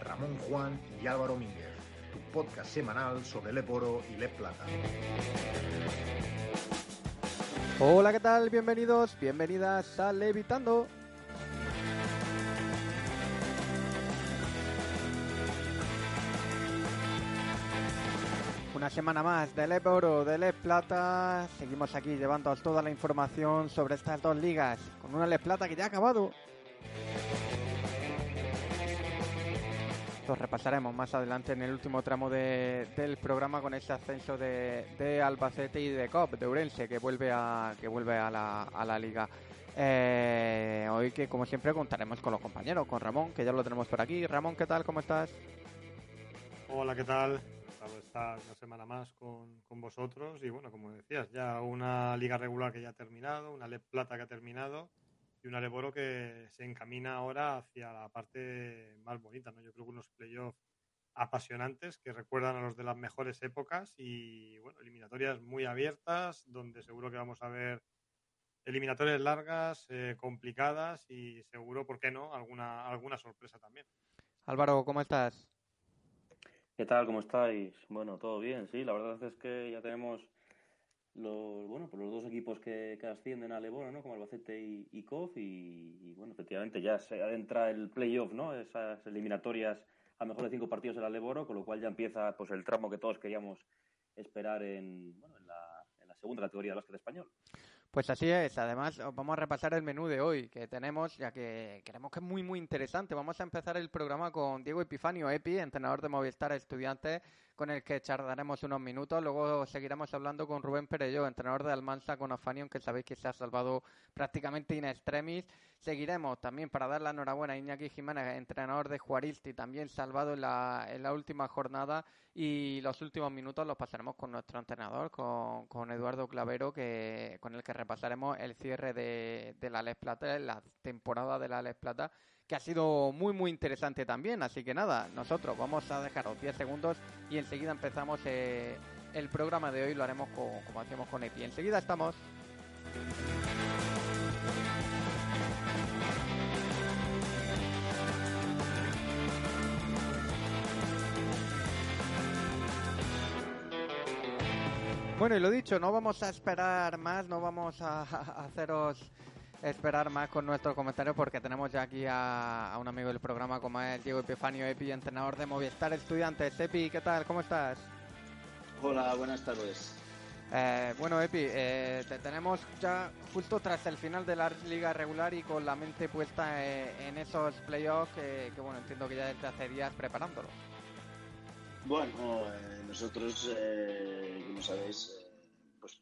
Ramón Juan y Álvaro Mínguez, tu podcast semanal sobre Lep Oro y Lep Plata. Hola, ¿qué tal? Bienvenidos, bienvenidas a Levitando. Una semana más de Lep Oro, de Lep Plata. Seguimos aquí llevando toda la información sobre estas dos ligas, con una Lep Plata que ya ha acabado. Lo repasaremos más adelante en el último tramo de- del programa con ese ascenso de, de Albacete y de COP, de Urense, que vuelve a, que vuelve a, la, a la liga. Eh, hoy que como siempre contaremos con los compañeros, con Ramón, que ya lo tenemos por aquí. Ramón, ¿qué tal? ¿Cómo estás? Hola, ¿qué tal? Estar una semana más con, con vosotros y bueno, como decías, ya una liga regular que ya ha terminado, una LEP Plata que ha terminado y una LEP Oro que se encamina ahora hacia la parte más bonita, ¿no? Yo creo que unos playoffs apasionantes que recuerdan a los de las mejores épocas y bueno, eliminatorias muy abiertas donde seguro que vamos a ver eliminatorias largas, eh, complicadas y seguro, ¿por qué no?, alguna, alguna sorpresa también. Álvaro, ¿cómo estás? ¿Qué tal? ¿Cómo estáis? Bueno, todo bien, sí. La verdad es que ya tenemos los, bueno, pues los dos equipos que, que ascienden a Leboro, ¿no? Como Albacete y, y y, bueno, efectivamente ya se adentra el playoff, ¿no? Esas eliminatorias a mejor de cinco partidos en la Leboro, con lo cual ya empieza pues el tramo que todos queríamos esperar en, bueno, en, la, en la segunda categoría del básquet español. Pues así es, además os vamos a repasar el menú de hoy que tenemos, ya que creemos que es muy muy interesante. Vamos a empezar el programa con Diego Epifanio Epi, entrenador de Movistar Estudiantes, con el que charlaremos unos minutos. Luego seguiremos hablando con Rubén Perello, entrenador de Almansa con Afanion, que sabéis que se ha salvado prácticamente in extremis. Seguiremos también para dar la enhorabuena a Iñaki Jiménez, entrenador de Juaristi, también salvado en la, última jornada. Y los últimos minutos los pasaremos con nuestro entrenador, con, con Eduardo Clavero, que con el que repasaremos el cierre de, de la Les Plata, la temporada de la Les Plata, que ha sido muy muy interesante también. Así que nada, nosotros vamos a dejaros 10 segundos y enseguida empezamos eh, el programa de hoy, lo haremos con, como hacíamos con Epi. Enseguida estamos. Bueno, y lo dicho, no vamos a esperar más, no vamos a haceros esperar más con nuestros comentarios porque tenemos ya aquí a, a un amigo del programa como es Diego Epifanio Epi, entrenador de Movistar Estudiantes. Epi, ¿qué tal? ¿Cómo estás? Hola, buenas tardes. Eh, bueno, Epi, eh, te tenemos ya justo tras el final de la liga regular y con la mente puesta eh, en esos playoffs que, que, bueno, entiendo que ya desde hace días preparándolo. Bueno, eh, nosotros, eh, como sabéis, eh, pues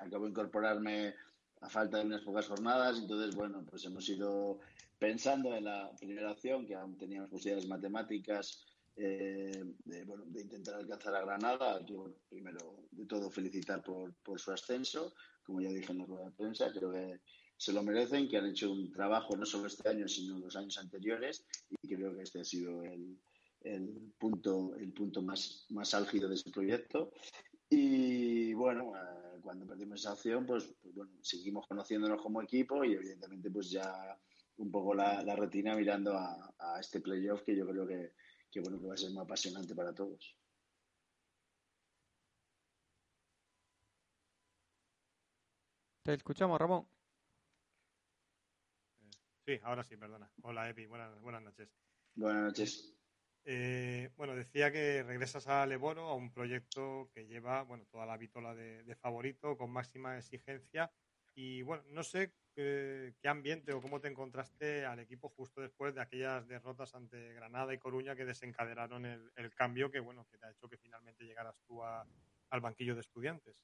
acabo de incorporarme a falta de unas pocas jornadas, entonces, bueno, pues hemos ido pensando en la primera opción, que aún teníamos posibilidades matemáticas eh, de, bueno, de, intentar alcanzar a Granada, bueno, primero de todo felicitar por, por, su ascenso, como ya dije en la rueda de prensa, creo que se lo merecen, que han hecho un trabajo no solo este año, sino los años anteriores, y creo que este ha sido el, el punto, el punto más, más álgido de ese proyecto. Y bueno, eh, cuando perdimos esa opción, pues, pues, bueno, seguimos conociéndonos como equipo y evidentemente pues ya un poco la, la retina mirando a, a, este playoff que yo creo que, que, bueno, que va a ser muy apasionante para todos. Te escuchamos, Ramón. Sí, ahora sí, perdona. Hola, Epi, buenas, buenas noches. Buenas noches. Eh, bueno, decía que regresas a Leboro, a un proyecto que lleva bueno, toda la vitola de, de, favorito, con máxima exigencia Y bueno, no sé qué, ambiente o cómo te encontraste al equipo justo después de aquellas derrotas ante Granada y Coruña que desencadenaron el, cambio que bueno que te ha hecho que finalmente llegaras tú al banquillo de estudiantes.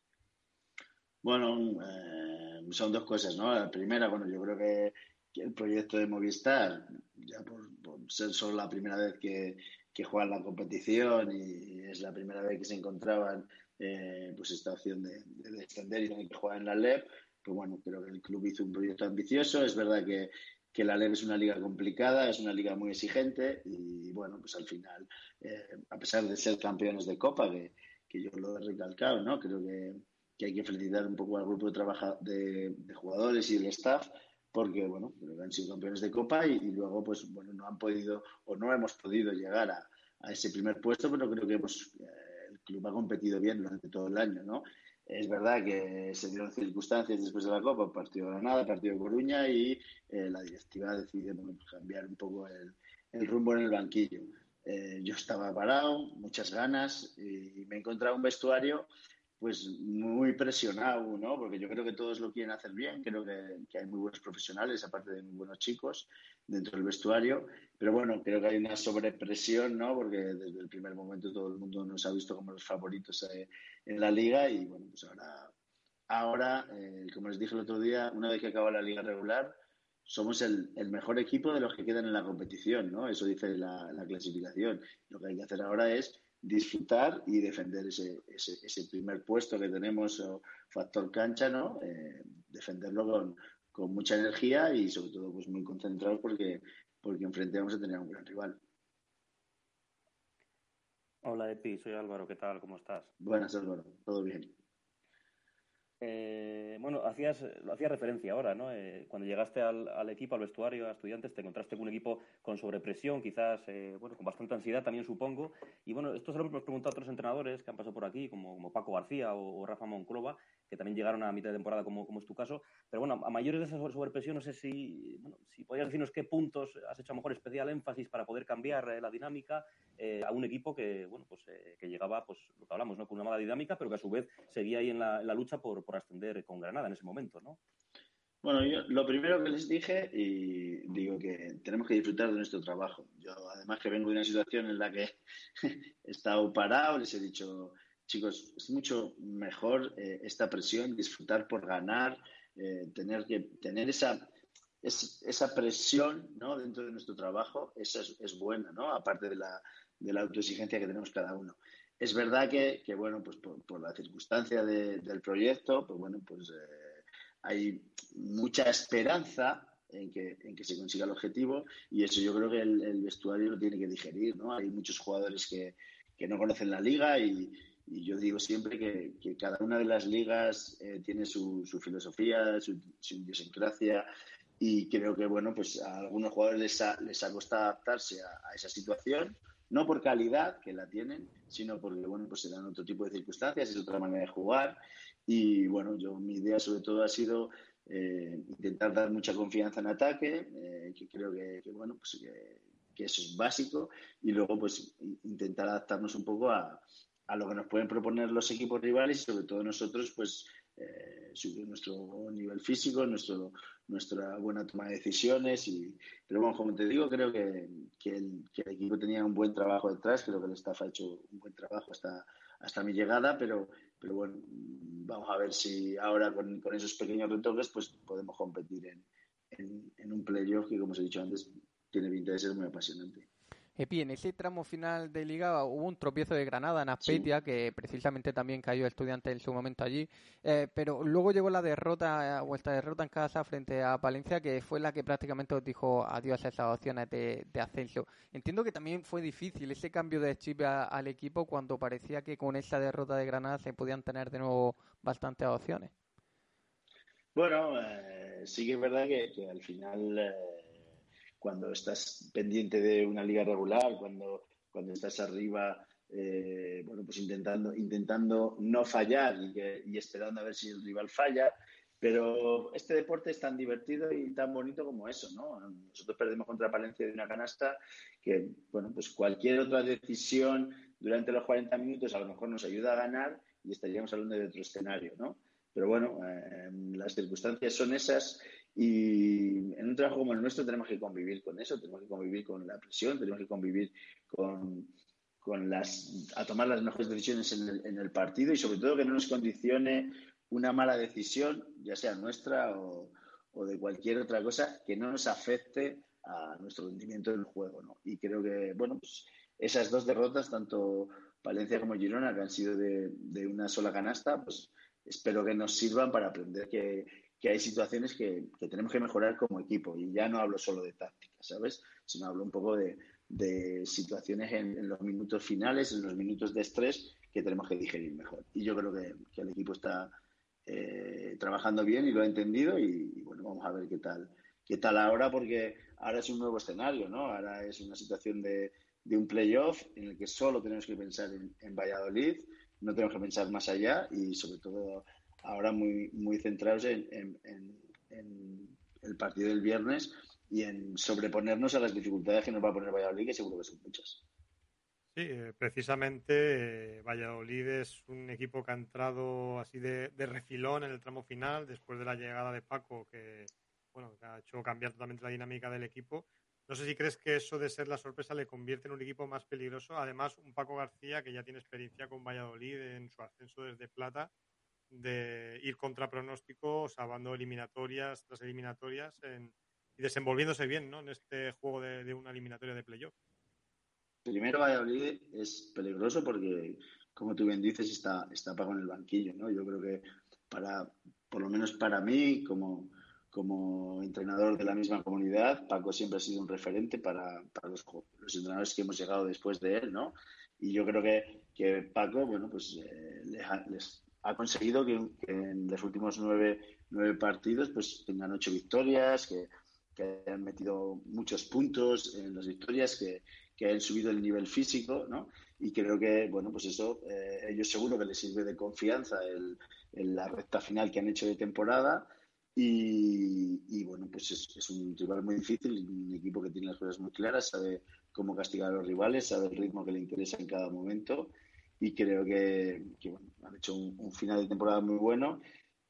Bueno, eh, son dos cosas, ¿no? La primera, bueno, yo creo que, el proyecto de Movistar, ya por, ser solo la primera vez que, que juegan la competición y es la primera vez que se encontraban eh, pues esta opción de, de, descender y tener que jugar en la LEP, pues bueno, creo que el club hizo un proyecto ambicioso. Es verdad que, que la LEP es una liga complicada, es una liga muy exigente y bueno, pues al final, eh, a pesar de ser campeones de Copa, que, que yo lo he recalcado, ¿no? Creo que, que hay que felicitar un poco al grupo de, trabajo de, jugadores y el staff porque bueno, han sido campeones de Copa y, luego pues bueno, no han podido o no hemos podido llegar a, a ese primer puesto, pero creo que hemos, eh, el club ha competido bien durante todo el año, ¿no? Es verdad que se dieron circunstancias después de la Copa, partido Granada, partido Coruña y eh, la directiva decide cambiar un poco el, rumbo en el banquillo. Eh, yo estaba parado, muchas ganas y me he encontrado un vestuario pues muy presionado, ¿no? Porque yo creo que todos lo quieren hacer bien, creo que, hay muy buenos profesionales, aparte de muy buenos chicos dentro del vestuario, pero bueno, creo que hay una sobrepresión, ¿no? Porque desde el primer momento todo el mundo nos ha visto como los favoritos eh, en la liga y bueno, pues ahora, ahora eh, como les dije el otro día, una vez que acaba la liga regular, somos el, mejor equipo de los que quedan en la competición, ¿no? Eso dice la, la clasificación. Lo que hay que hacer ahora es disfrutar y defender ese, ese, primer puesto que tenemos, factor cancha, ¿no? Eh, defenderlo con, con, mucha energía y sobre todo pues muy concentrado porque, porque enfrente vamos a tener un gran rival. Hola Epi, soy Álvaro, ¿qué tal? ¿Cómo estás? Buenas Álvaro, todo bien. Eh, bueno, hacías, lo hacías referencia ahora, ¿no? Eh, cuando llegaste al, equipo, al vestuario, a estudiantes, te encontraste con un equipo con sobrepresión, quizás, eh, bueno, con bastante ansiedad también supongo. Y bueno, esto se lo hemos preguntado a otros entrenadores que han pasado por aquí, como, como Paco García o, Rafa Monclova, que también llegaron a mitad de temporada, como, como es tu caso. Pero bueno, a mayores de esa sobrepresión, no sé si, bueno, si podrías decirnos qué puntos has hecho a lo mejor especial énfasis para poder cambiar la dinámica a un equipo que, bueno, pues que llegaba, pues lo que hablamos, ¿no? Con una mala dinámica, pero que a su vez seguía ahí en la, en la lucha por por ascender con Granada en ese momento, ¿no? Bueno, yo lo primero que les dije, y digo que tenemos que disfrutar de nuestro trabajo. Yo, además que vengo de una situación en la que he estado parado, les he dicho, chicos, es mucho mejor eh, esta presión, disfrutar por ganar, eh, tener que tener esa, esa presión ¿no? dentro de nuestro trabajo, esa es, buena, ¿no? Aparte de la, de la autoexigencia que tenemos cada uno. Es verdad que, bueno, pues por, la circunstancia del proyecto, pues bueno, pues eh, hay mucha esperanza en que, en que se consiga el objetivo y eso yo creo que el, vestuario lo tiene que digerir, ¿no? Hay muchos jugadores que, no conocen la liga y, yo digo siempre que, cada una de las ligas eh, tiene su, filosofía, su, idiosincrasia y creo que, bueno, pues a algunos jugadores les ha, les ha costado adaptarse a esa situación no por calidad, que la tienen, sino porque, bueno, pues se dan otro tipo de circunstancias, es otra manera de jugar. Y, bueno, yo mi idea sobre todo ha sido eh, intentar dar mucha confianza en ataque, eh, que creo que, bueno, pues que, eso es básico, y luego, pues, intentar adaptarnos un poco a, a lo que nos pueden proponer los equipos rivales y sobre todo nosotros, pues, eh, subir nuestro nivel físico, nuestro, nuestra buena toma de decisiones. Y, pero bueno, como te digo, creo que, que, el, equipo tenía un buen trabajo detrás, creo que el staff ha hecho un buen trabajo hasta, hasta mi llegada, pero, pero bueno, vamos a ver si ahora con, con esos pequeños retoques pues podemos competir en, en, en un playoff que, como os he dicho antes, tiene pinta de ser muy apasionante. Epi, en ese tramo final de liga hubo un tropiezo de Granada en Aspetia, que precisamente también cayó estudiante en su momento allí, eh, pero luego llegó la derrota, vuestra derrota en casa frente a Palencia, que fue la que prácticamente os dijo adiós a esas opciones de, ascenso. Entiendo que también fue difícil ese cambio de chip al equipo cuando parecía que con esa derrota de Granada se podían tener de nuevo bastantes opciones. Bueno, eh, sí que es verdad que, al final... Eh, cuando estás pendiente de una liga regular, cuando, cuando estás arriba, eh, bueno, pues intentando, intentando no fallar y, esperando a ver si el rival falla. Pero este deporte es tan divertido y tan bonito como eso, ¿no? Nosotros perdemos contra Palencia de una canasta que, bueno, pues cualquier otra decisión durante los 40 minutos a lo mejor nos ayuda a ganar y estaríamos hablando de otro escenario, ¿no? pero bueno, eh, las circunstancias son esas y en un trabajo como el nuestro tenemos que convivir con eso, tenemos que convivir con la presión, tenemos que convivir con, con las, a tomar las mejores decisiones en el, en el, partido y sobre todo que no nos condicione una mala decisión, ya sea nuestra o, o, de cualquier otra cosa, que no nos afecte a nuestro rendimiento en el juego. ¿no? Y creo que, bueno, pues esas dos derrotas, tanto Valencia como Girona, que han sido de, de una sola canasta, pues espero que nos sirvan para aprender que, que hay situaciones que, tenemos que mejorar como equipo. Y ya no hablo solo de táctica, ¿sabes? Sino hablo un poco de, situaciones en, los minutos finales, en los minutos de estrés que tenemos que digerir mejor. Y yo creo que, el equipo está eh, trabajando bien y lo ha entendido y, bueno, vamos a ver qué tal, qué tal ahora porque ahora es un nuevo escenario, ¿no? Ahora es una situación de, un playoff en el que solo tenemos que pensar en, en Valladolid, no tenemos que pensar más allá y sobre todo ahora muy, muy centrados en, en, el partido del viernes y en sobreponernos a las dificultades que nos va a poner Valladolid, que seguro que son muchas. Sí, eh, precisamente eh, Valladolid es un equipo que ha entrado así de, de, refilón en el tramo final después de la llegada de Paco, que, bueno, que ha hecho cambiar totalmente la dinámica del equipo. No sé si crees que eso de ser la sorpresa le convierte en un equipo más peligroso. Además, un Paco García que ya tiene experiencia con Valladolid en su ascenso desde Plata, de ir contra pronósticos, salvando eliminatorias tras eliminatorias en, y desenvolviéndose bien ¿no? en este juego de, de una eliminatoria de playoff. Primero, Valladolid es peligroso porque, como tú bien dices, está, está Paco en el banquillo. ¿no? Yo creo que, para, por lo menos para mí, como como entrenador de la misma comunidad, Paco siempre ha sido un referente para, para los, los, entrenadores que hemos llegado después de él, ¿no? Y yo creo que, que Paco, bueno, pues eh, les, ha, conseguido que, que, en los últimos nueve, nueve partidos pues tengan ocho victorias, que, que hayan metido muchos puntos en las victorias, que, que hayan subido el nivel físico, ¿no? Y creo que, bueno, pues eso, eh, ellos seguro que les sirve de confianza el, en la recta final que han hecho de temporada y, y, bueno, pues es, es, un rival muy difícil, un equipo que tiene las cosas muy claras, sabe cómo castigar a los rivales, sabe el ritmo que le interesa en cada momento y creo que, que bueno, han hecho un, un, final de temporada muy bueno.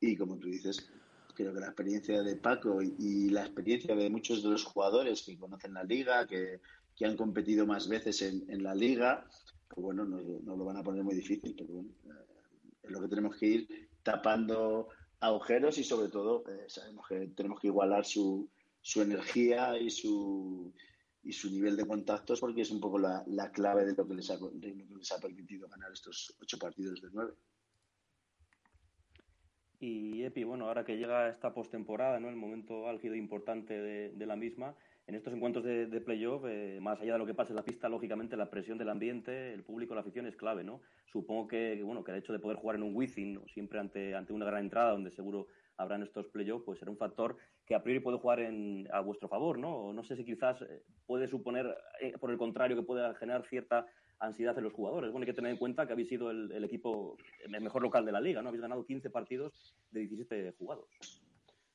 Y como tú dices, creo que la experiencia de Paco y, y la experiencia de muchos de los jugadores que conocen la liga, que, que han competido más veces en, en la liga, pues bueno, nos, lo van a poner muy difícil, pero bueno, eh, es lo que tenemos que ir tapando agujeros y sobre todo eh, sabemos que tenemos que igualar su, su energía y su, y su nivel de contactos porque es un poco la, la clave de lo, que les ha, lo que les ha permitido ganar estos ocho partidos de nueve. Y Epi, bueno, ahora que llega esta postemporada, ¿no? el momento álgido e importante de, de la misma, en estos encuentros de, de playoff, eh, más allá de lo que pase en la pista, lógicamente la presión del ambiente, el público, la afición es clave, ¿no? Supongo que, bueno, que el hecho de poder jugar en un Wizzing, ¿no? siempre ante, ante una gran entrada, donde seguro habrán estos playoffs, pues será un factor que a priori puede jugar en, a vuestro favor, ¿no? No sé si quizás eh, puede suponer, eh, por el contrario, que pueda generar cierta ansiedad en los jugadores. Bueno, hay que tener en cuenta que habéis sido el, el equipo, el mejor local de la liga, ¿no? Habéis ganado 15 partidos de 17 jugados.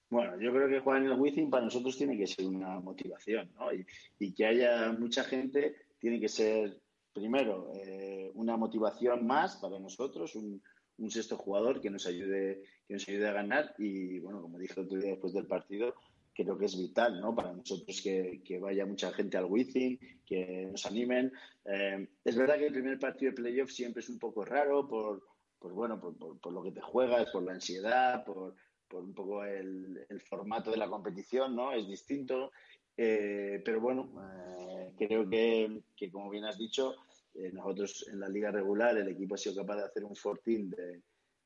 Bueno, yo creo que jugar en el Wizzing para nosotros tiene que ser una motivación, ¿no? Y, y que haya mucha gente tiene que ser, primero, eh, una motivación más para nosotros, un, un, sexto jugador que nos ayude que nos ayude a ganar y, bueno, como dije otro día después del partido, creo que es vital, ¿no? Para nosotros que, que vaya mucha gente al Wizzing, que nos animen. Eh, es verdad que el primer partido de playoff siempre es un poco raro por, por bueno, por, por, por lo que te juegas, por la ansiedad, por por un poco el, el, formato de la competición, ¿no? Es distinto. Eh, pero bueno, eh, creo que, que, como bien has dicho, eh, nosotros en la liga regular el equipo ha sido capaz de hacer un fortín de,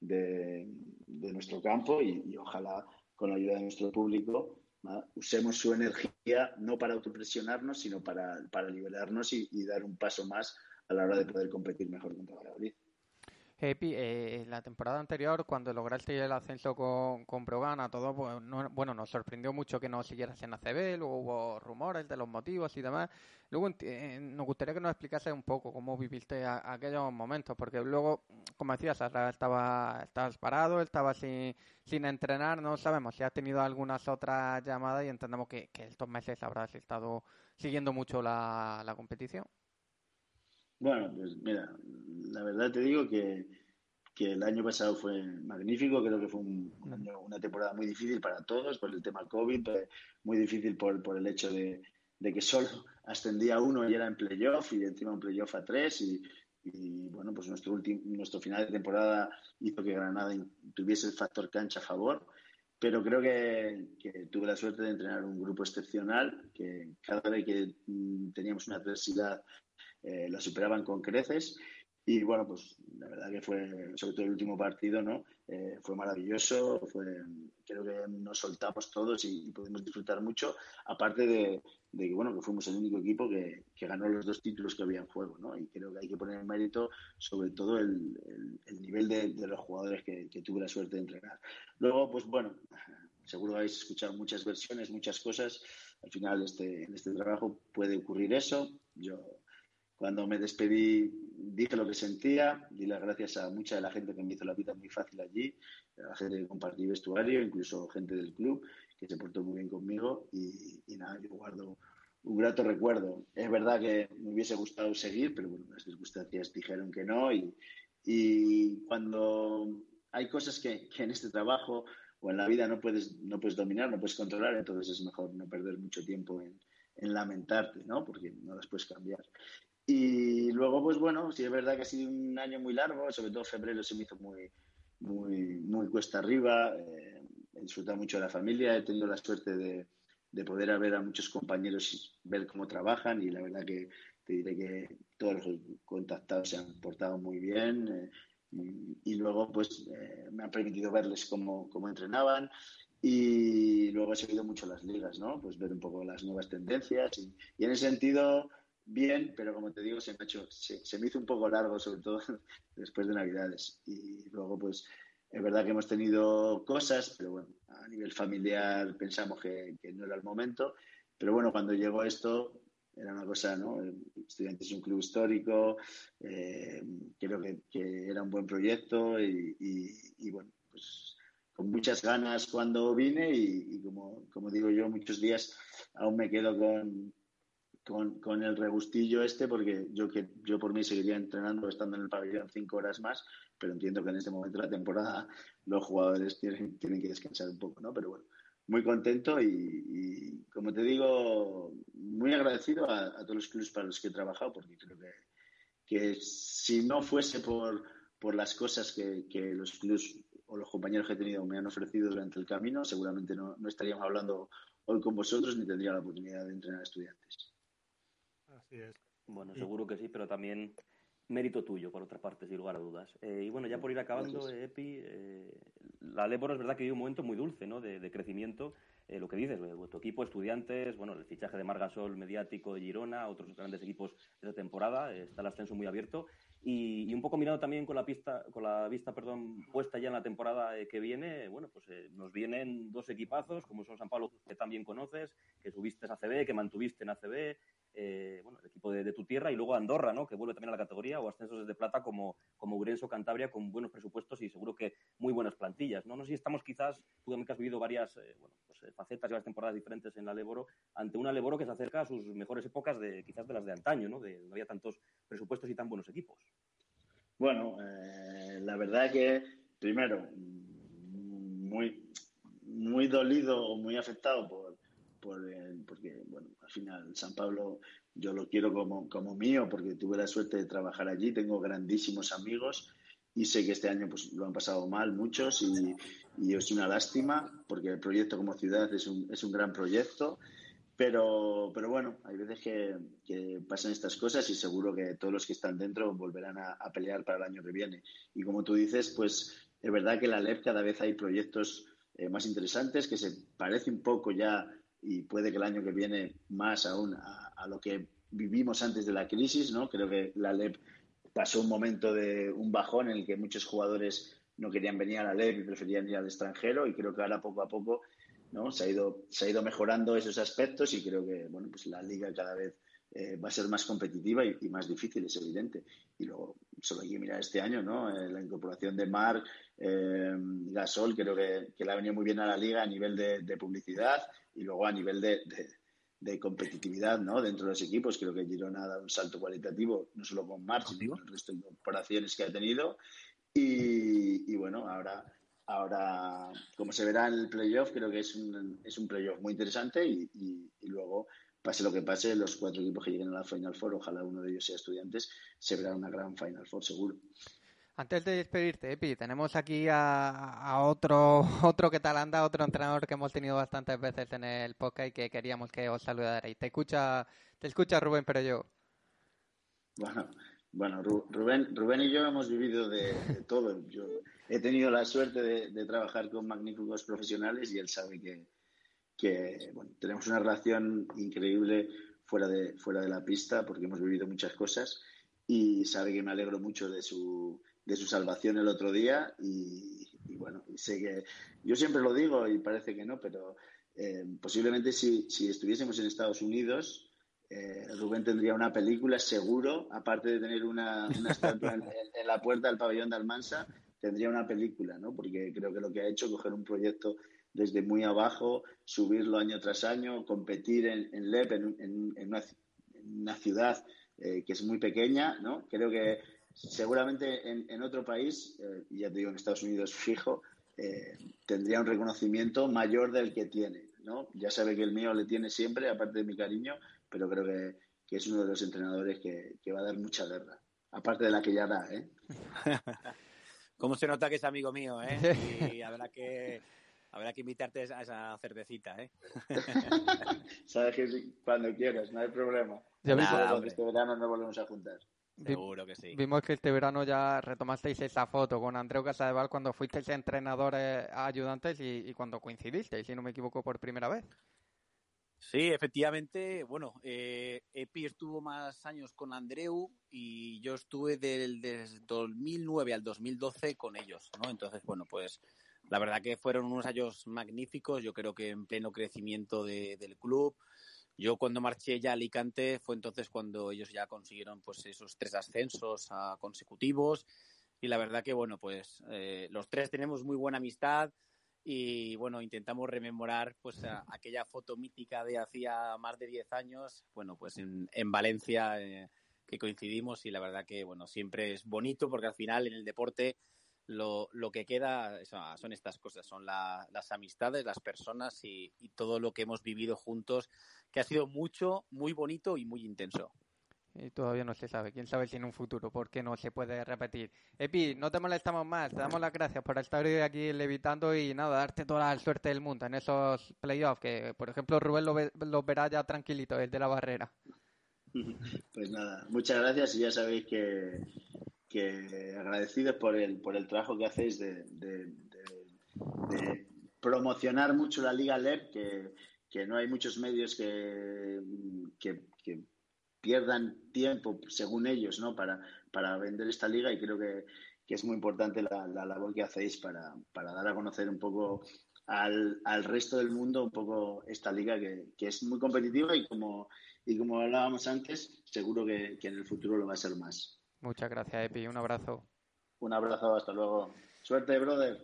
de, de nuestro campo y, y, ojalá con la ayuda de nuestro público usemos su energía no para autopresionarnos, sino para, para liberarnos y, y, dar un paso más a la hora de poder competir mejor contra Valladolid. Epi, eh, la temporada anterior, cuando lograste el ascenso con, con Brogan a todo, pues, no, bueno, nos sorprendió mucho que no siguieras en ACB, luego hubo rumores de los motivos y demás. Luego eh, nos gustaría que nos explicase un poco cómo viviste aquellos momentos, porque luego, como decías, estaba, estabas parado, estabas sin, sin entrenar, no sabemos si has tenido algunas otras llamadas y entendemos que, que estos meses habrás estado siguiendo mucho la, la competición. Bueno, pues mira, la verdad te digo que, que el año pasado fue magnífico, creo que fue una temporada muy difícil para todos por el tema COVID, muy difícil por, por el hecho de, de, que solo ascendía uno y era en playoff y encima un playoff a tres y, bueno, pues nuestro, último, nuestro final de temporada hizo que Granada tuviese el factor cancha a favor, pero creo que, que tuve la suerte de entrenar un grupo excepcional, que cada vez que mm, teníamos una adversidad eh, la superaban con creces y bueno, pues la verdad que fue, sobre todo el último partido, ¿no? Eh, fue maravilloso, fue, creo que nos soltamos todos y, pudimos disfrutar mucho, aparte de, que, bueno, que fuimos el único equipo que, ganó los dos títulos que había en juego, ¿no? Y creo que hay que poner en mérito sobre todo el, nivel de, los jugadores que, tuve la suerte de entrenar. Luego, pues bueno, seguro habéis escuchado muchas versiones, muchas cosas. Al final, este, en este trabajo puede ocurrir eso. Yo cuando me despedí dije lo que sentía, di las gracias a mucha de la gente que me hizo la vida muy fácil allí, la gente que compartí vestuario, incluso gente del club que se portó muy bien conmigo y, nada, yo guardo un grato recuerdo. Es verdad que me hubiese gustado seguir, pero bueno, las circunstancias dijeron que no y, y cuando hay cosas que, que, en este trabajo o en la vida no puedes, no puedes dominar, no puedes controlar, entonces es mejor no perder mucho tiempo en, en lamentarte, ¿no? Porque no las puedes cambiar. Y luego, pues bueno, sí es verdad que ha sido un año muy largo, sobre todo febrero se me hizo muy, muy, muy cuesta arriba. Eh, he disfrutado mucho de la familia, he tenido la suerte de, de poder ver a muchos compañeros y ver cómo trabajan y la verdad que te diré que todos los contactados se han portado muy bien eh, y, luego pues eh, me han permitido verles cómo, cómo, entrenaban y luego he seguido mucho las ligas, ¿no? Pues ver un poco las nuevas tendencias y, y en ese sentido bien, pero como te digo, se me, hecho, se, me hizo un poco largo, sobre todo después de Navidades. Y luego, pues, es verdad que hemos tenido cosas, pero bueno, a nivel familiar pensamos que, no era el momento. Pero bueno, cuando llegó esto, era una cosa, ¿no? Estudiantes es un club histórico, eh, creo que, era un buen proyecto y, bueno, pues con muchas ganas cuando vine y, como, como digo yo, muchos días aún me quedo con, con, el regustillo este, porque yo que yo por mí seguiría entrenando estando en el pabellón cinco horas más, pero entiendo que en este momento de la temporada los jugadores tienen, tienen que descansar un poco, ¿no? Pero bueno, muy contento y, como te digo, muy agradecido a, todos los clubes para los que he trabajado, porque creo que, que si no fuese por, por las cosas que, que los clubes o los compañeros que he tenido me han ofrecido durante el camino, seguramente no, no estaríamos hablando hoy con vosotros ni tendría la oportunidad de entrenar a estudiantes. Bueno, seguro que sí, pero también mérito tuyo, por otra parte, sin lugar a dudas. Eh, y bueno, ya por ir acabando, Epi, eh, la Leboro es verdad que vive un momento muy dulce, ¿no? De, crecimiento. Eh, lo que dices, tu equipo, estudiantes, bueno, el fichaje de Margasol mediático de Girona, otros grandes equipos de esta temporada, está el ascenso muy abierto. Y, un poco mirando también con la pista, con la vista, perdón, puesta ya en la temporada que viene, bueno, pues nos vienen dos equipazos, como son San Pablo, que también conoces, que subiste a ACB, que mantuviste en ACB, eh, bueno, el equipo de, tu tierra y luego Andorra, ¿no? que vuelve también a la categoría, o ascensos desde plata como, como Cantabria, con buenos presupuestos y seguro que muy buenas plantillas. No, no sé si estamos quizás, tú también que has vivido varias eh, bueno, pues, eh, facetas y varias temporadas diferentes en la Leboro, ante una Leboro que se acerca a sus mejores épocas de quizás de las de antaño, ¿no? de no había tantos presupuestos y tan buenos equipos. Bueno, la verdad que, primero, muy, muy dolido o muy afectado por porque bueno, al final San Pablo yo lo quiero como, como mío porque tuve la suerte de trabajar allí, tengo grandísimos amigos y sé que este año pues lo han pasado mal muchos y, y es una lástima porque el proyecto como ciudad es un, es un gran proyecto. Pero, pero bueno, hay veces que, que, pasan estas cosas y seguro que todos los que están dentro volverán a, a, pelear para el año que viene. Y como tú dices, pues es verdad que en la LEP cada vez hay proyectos eh, más interesantes que se parece un poco ya y puede que el año que viene más aún a, lo que vivimos antes de la crisis, ¿no? Creo que la LEP pasó un momento de un bajón en el que muchos jugadores no querían venir a la LEP y preferían ir al extranjero y creo que ahora poco a poco ¿no? se, ha ido, se ha ido mejorando esos aspectos y creo que bueno, pues la liga cada vez eh, va a ser más competitiva y, más difícil, es evidente. Y luego, solo hay que mirar este año, ¿no? Eh, la incorporación de Marc, eh, Gasol, creo que, que, le ha venido muy bien a la liga a nivel de publicidad y luego a nivel de, de, competitividad ¿no? dentro de los equipos, creo que Girona ha dado un salto cualitativo, no solo con March, sino con el resto de incorporaciones que ha tenido. Y, ahora, ahora, como se verá en el playoff, creo que es un, es un playoff muy interesante y, y, luego, pase lo que pase, los cuatro equipos que lleguen a la Final Four, ojalá uno de ellos sea estudiantes, se verá una gran Final Four seguro. Antes de despedirte, Epi, tenemos aquí a, otro, otro que tal anda, otro entrenador que hemos tenido bastantes veces en el podcast y que queríamos que os saludarais. Te escucha, te escucha Rubén, pero yo. Bueno, bueno, Rubén, Rubén y yo hemos vivido de, todo. Yo he tenido la suerte de, trabajar con magníficos profesionales y él sabe que, que bueno, tenemos una relación increíble fuera de, fuera de la pista porque hemos vivido muchas cosas y sabe que me alegro mucho de su, de su salvación el otro día y, bueno, sé que yo siempre lo digo y parece que no, pero eh, posiblemente si, si estuviésemos en Estados Unidos eh, Rubén tendría una película seguro, aparte de tener una, estatua en, la puerta del pabellón de Almansa, tendría una película, ¿no? Porque creo que lo que ha hecho, coger un proyecto desde muy abajo, subirlo año tras año, competir en, en LEP, en, una, ciudad eh, que es muy pequeña, ¿no? Creo que seguramente en, otro país, eh, ya te digo, en Estados Unidos fijo, tendría un reconocimiento mayor del que tiene, ¿no? Ya sabe que el mío le tiene siempre, aparte de mi cariño, pero creo que, es uno de los entrenadores que, va a dar mucha guerra. Aparte de la que ya da, ¿eh? ¿Cómo se nota que es amigo mío, eh? Y habrá que, habrá que invitarte a esa cervecita, ¿eh? Sabes que cuando quieras, no hay problema. este verano nos volvemos a juntar. Seguro que sí. Vimos que este verano ya retomasteis esa foto con Andreu Casadeval cuando fuisteis entrenadores ayudantes y, y cuando coincidisteis, si no me equivoco, por primera vez. Sí, efectivamente. Bueno, eh, Epi estuvo más años con Andreu y yo estuve del, desde 2009 al 2012 con ellos, ¿no? Entonces, bueno, pues la verdad que fueron unos años magníficos. Yo creo que en pleno crecimiento del club. Yo cuando marché ya a Alicante fue entonces cuando ellos ya consiguieron pues esos tres ascensos consecutivos y la verdad que bueno pues eh, los tres tenemos muy buena amistad y bueno, intentamos rememorar pues aquella foto mítica de hacía más de 10 años, bueno, pues en, en Valencia eh, que coincidimos y la verdad que bueno, siempre es bonito porque al final en el deporte lo, lo que queda son estas cosas, son las amistades, las personas y, y todo lo que hemos vivido juntos, que ha sido mucho, muy bonito y muy intenso y todavía no se sabe. Quién sabe si en un futuro, porque no se puede repetir. Epi, no te molestamos más. Te damos las gracias por estar hoy aquí levitando y nada, darte toda la suerte del mundo en esos playoffs. Que, por ejemplo, Rubén lo, verá ya tranquilito, el de la barrera. Pues nada, muchas gracias y ya sabéis que, que agradecidos por el, por el trabajo que hacéis de, promocionar mucho la Liga LEP, que, que no hay muchos medios que, que pierdan tiempo, según ellos, ¿no? para, para vender esta liga y creo que, es muy importante la, labor que hacéis para, dar a conocer un poco al, al, resto del mundo un poco esta liga que, es muy competitiva y como, y como hablábamos antes, seguro que, que en el futuro lo va a ser más. Muchas gracias, Epi. Un abrazo. Un abrazo, hasta luego. Suerte, brother.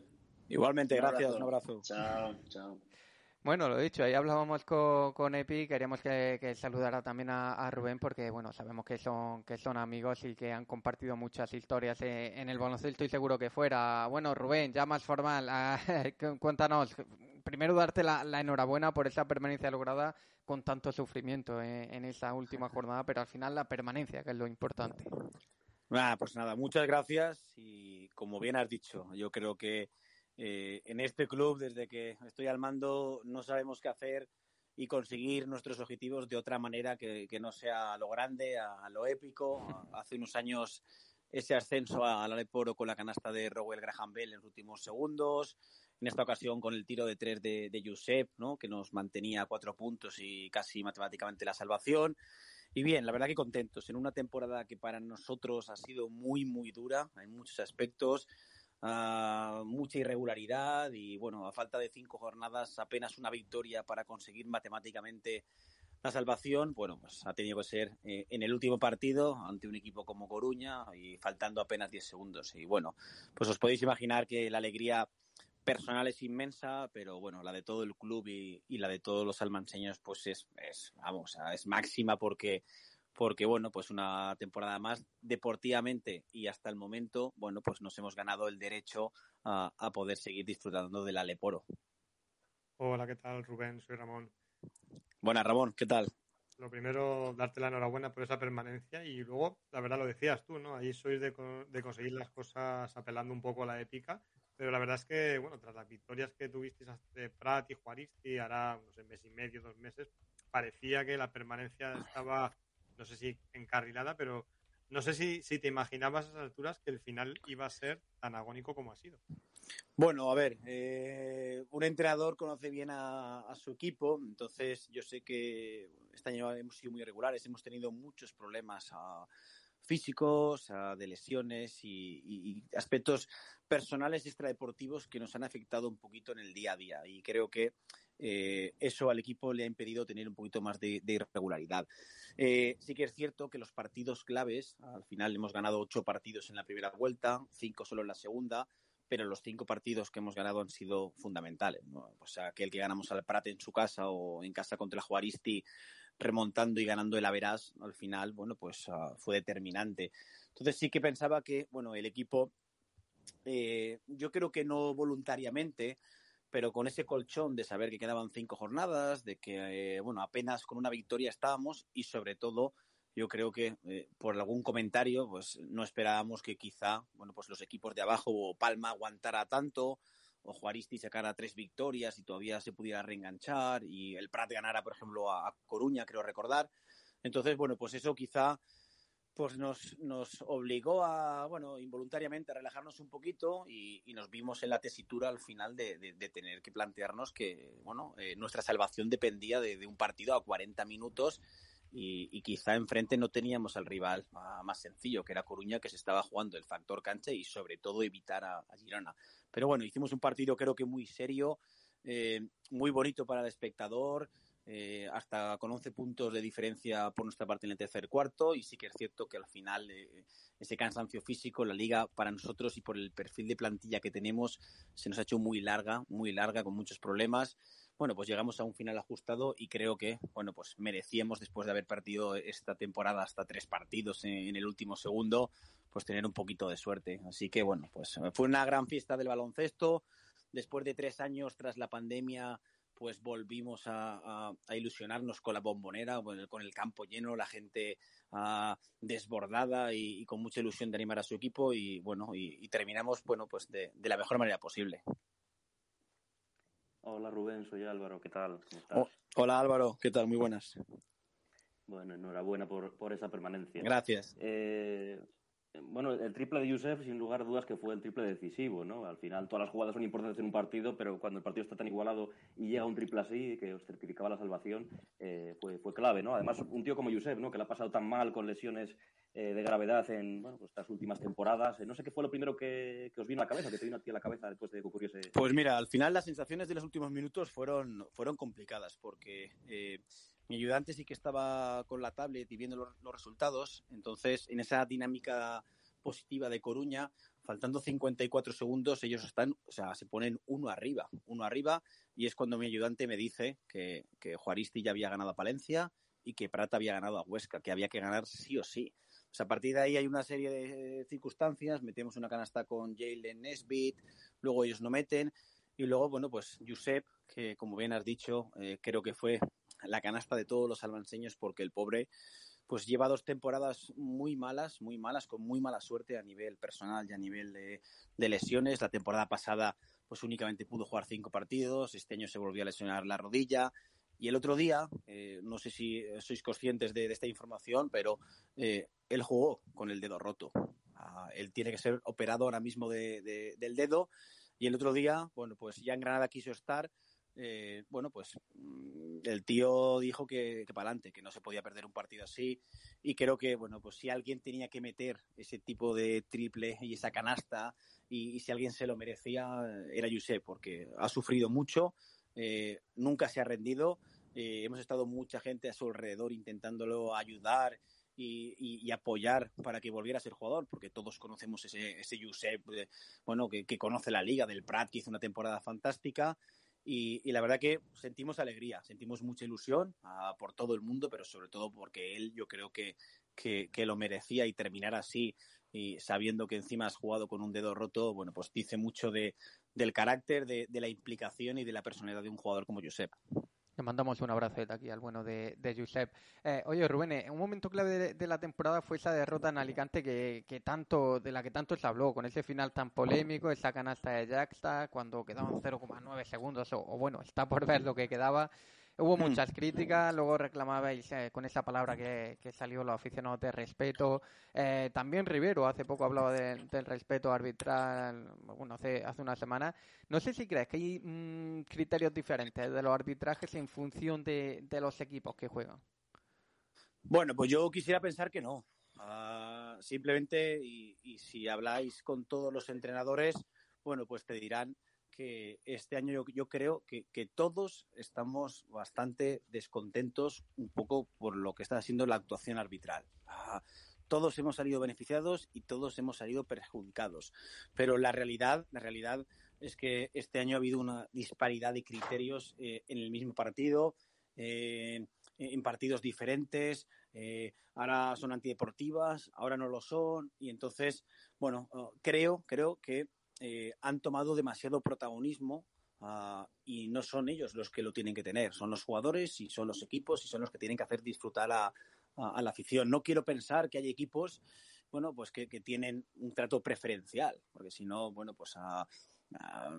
Igualmente, gracias. Un abrazo. Chao, chao. Bueno, lo dicho, ahí hablábamos con, con Epi, queríamos que, saludara también a, Rubén porque, bueno, sabemos que son, que son amigos y que han compartido muchas historias eh, en el baloncesto y seguro que fuera. Bueno, Rubén, ya más formal, cuéntanos, primero darte la, enhorabuena por esa permanencia lograda con tanto sufrimiento eh, en esa última jornada, pero al final la permanencia, que es lo importante. Ah, pues nada, muchas gracias y como bien has dicho, yo creo que eh, en este club, desde que estoy al mando, no sabemos qué hacer y conseguir nuestros objetivos de otra manera que, no sea a lo grande, a, lo épico. Hace unos años ese ascenso a la Leporo con la canasta de Rowell Graham Bell en los últimos segundos. En esta ocasión con el tiro de tres de, de Josep, ¿no? que nos mantenía a cuatro puntos y casi matemáticamente la salvación. Y bien, la verdad que contentos. En una temporada que para nosotros ha sido muy, muy dura. Hay muchos aspectos mucha irregularidad y bueno, a falta de cinco jornadas apenas una victoria para conseguir matemáticamente la salvación, bueno, pues ha tenido que ser eh, en el último partido ante un equipo como Coruña y faltando apenas 10 segundos. Y bueno, pues os podéis imaginar que la alegría personal es inmensa, pero bueno, la de todo el club y, la de todos los almanseños pues es, es, vamos, es máxima porque porque bueno, pues una temporada más deportivamente y hasta el momento, bueno, pues nos hemos ganado el derecho a, a poder seguir disfrutando del Aleporo. Hola, ¿qué tal, Rubén? Soy Ramón. Buenas, Ramón, ¿qué tal? Lo primero, darte la enhorabuena por esa permanencia y luego, la verdad, lo decías tú, ¿no? Ahí sois de, de conseguir las cosas apelando un poco a la épica, pero la verdad es que, bueno, tras las victorias que tuvisteis ante Prat y Juaristi, ahora, no sé, mes y medio, dos meses, parecía que la permanencia estaba, no sé si encarrilada, pero no sé si, si te imaginabas a esas alturas que el final iba a ser tan agónico como ha sido. Bueno, a ver, eh, un entrenador conoce bien a, su equipo, entonces yo sé que este año hemos sido muy irregulares, hemos tenido muchos problemas a, físicos, a, de lesiones y, aspectos personales extradeportivos que nos han afectado un poquito en el día a día. Y creo que eh, eso al equipo le ha impedido tener un poquito más de, de irregularidad. Eh, sí que es cierto que los partidos claves, al final hemos ganado ocho partidos en la primera vuelta, cinco solo en la segunda, pero los cinco partidos que hemos ganado han sido fundamentales. Pues aquel que ganamos al Prat en su casa o en casa contra el Juaristi, remontando y ganando el Averas, al final, bueno, pues uh, fue determinante. Entonces sí que pensaba que, bueno, el equipo, eh, yo creo que no voluntariamente, pero con ese colchón de saber que quedaban cinco jornadas, de que, eh, bueno, apenas con una victoria estábamos y sobre todo yo creo que eh, por algún comentario pues no esperábamos que quizá bueno pues los equipos de abajo o Palma aguantara tanto o Juaristi sacara tres victorias y todavía se pudiera reenganchar y el Prat ganara por ejemplo a, a Coruña creo recordar. Entonces bueno pues eso quizá pues nos, nos obligó a, bueno, involuntariamente a relajarnos un poquito y, nos vimos en la tesitura al final de, de, tener que plantearnos que, bueno, eh, nuestra salvación dependía de, de, un partido a 40 minutos y, y, quizá enfrente no teníamos al rival más sencillo, que era Coruña, que se estaba jugando el factor cancha y sobre todo evitar a, a Girona. Pero bueno, hicimos un partido creo que muy serio, eh, muy bonito para el espectador, eh, hasta con 11 puntos de diferencia por nuestra parte en el tercer cuarto y sí que es cierto que al final eh, ese cansancio físico, la liga para nosotros y por el perfil de plantilla que tenemos se nos ha hecho muy larga, muy larga, con muchos problemas. Bueno, pues llegamos a un final ajustado y creo que, bueno, pues merecíamos después de haber partido esta temporada hasta tres partidos en, en el último segundo, pues tener un poquito de suerte. Así que, bueno, pues fue una gran fiesta del baloncesto. Después de tres años tras la pandemia, pues volvimos a, a, a, ilusionarnos con la bombonera, con el campo lleno, la gente uh, desbordada y, y, con mucha ilusión de animar a su equipo y bueno, y, y terminamos bueno pues de, de, la mejor manera posible. Hola Rubén, soy Álvaro, ¿qué tal? Oh, hola Álvaro, ¿qué tal? Muy buenas. Bueno, enhorabuena por, por esa permanencia. Gracias. Eh, bueno, el triple de Yusef, sin lugar a dudas, que fue el triple decisivo, ¿no? Al final, todas las jugadas son importantes en un partido, pero cuando el partido está tan igualado y llega un triple así, que os certificaba la salvación, eh, fue, fue clave, ¿no? Además, un tío como Yusef, ¿no? Que le ha pasado tan mal con lesiones eh, de gravedad en pues estas últimas temporadas. Eh, no sé qué fue lo primero que, que, os vino a la cabeza, que te vino a ti a la cabeza después de que ocurriese. Pues mira, al final las sensaciones de los últimos minutos fueron, fueron complicadas, porque mi ayudante sí que estaba con la tablet y viendo los, los resultados, entonces en esa dinámica positiva de Coruña, faltando 54 segundos, ellos están, o sea, se ponen uno arriba, uno arriba, y es cuando mi ayudante me dice que, que Juaristi ya había ganado a Palencia y que Prata había ganado a Huesca, que había que ganar sí o sí. O sea, a partir de ahí hay una serie de circunstancias, metemos una canasta con Jalen Nesbitt, luego ellos no meten, y luego, bueno, pues Josep, que como bien has dicho, eh, creo que fue la canasta de todos los albanseños porque el pobre pues lleva dos temporadas muy malas, muy malas, con muy mala suerte a nivel personal y a nivel de, lesiones. La temporada pasada, pues únicamente pudo jugar cinco partidos. Este año se volvió a lesionar la rodilla. Y el otro día, eh, no sé si sois conscientes de, esta información, pero eh, él jugó con el dedo roto. Uh, él tiene que ser operado ahora mismo de, del dedo. Y el otro día, bueno, pues ya en Granada quiso estar, eh, bueno, pues mm, el tío dijo que, que para adelante, que no se podía perder un partido así. Y creo que, bueno, pues si alguien tenía que meter ese tipo de triple y esa canasta, y, si alguien se lo merecía, era Josep, porque ha sufrido mucho, eh, nunca se ha rendido. Eh, hemos estado mucha gente a su alrededor intentándolo ayudar y, apoyar para que volviera a ser jugador, porque todos conocemos ese, ese bueno, que, que, conoce la liga del Prat, que hizo una temporada fantástica Y, la verdad que sentimos alegría, sentimos mucha ilusión ah, por todo el mundo, pero sobre todo porque él yo creo que, que, lo merecía y terminar así y sabiendo que encima has jugado con un dedo roto, bueno, pues dice mucho de, del carácter, de, de la implicación y de la personalidad de un jugador como Josep. Le mandamos un abrazo aquí al bueno de, de Josep. Eh, oye, Rubén, eh, un momento clave de, la temporada fue esa derrota en Alicante que, que, tanto, de la que tanto se habló, con ese final tan polémico, esa canasta de Jacksta, cuando quedaban 0,9 segundos, o, bueno, está por ver lo que quedaba. Hubo hmm. muchas críticas, luego reclamabais eh, con esa palabra que, que, salió los aficionados de respeto. Eh, también Rivero hace poco hablaba del respeto arbitral, bueno, hace, hace una semana. No sé si crees que hay mm, criterios diferentes de los arbitrajes en función de, de, los equipos que juegan. Bueno, pues yo quisiera pensar que no. Ah, simplemente, y, y si habláis con todos los entrenadores, bueno, pues te dirán este año yo, creo que, todos estamos bastante descontentos un poco por lo que está haciendo la actuación arbitral. Ah, todos hemos salido beneficiados y todos hemos salido perjudicados. Pero la realidad, la realidad es que este año ha habido una disparidad de criterios eh, en el mismo partido, eh, en partidos diferentes. Eh, ahora son antideportivas, ahora no lo son. Y entonces, bueno, oh, creo, creo que eh, han tomado demasiado protagonismo ah, y no son ellos los que lo tienen que tener, son los jugadores y son los equipos y son los que tienen que hacer disfrutar a, la afición. No quiero pensar que hay equipos, bueno, pues que, tienen un trato preferencial, porque si no, bueno, pues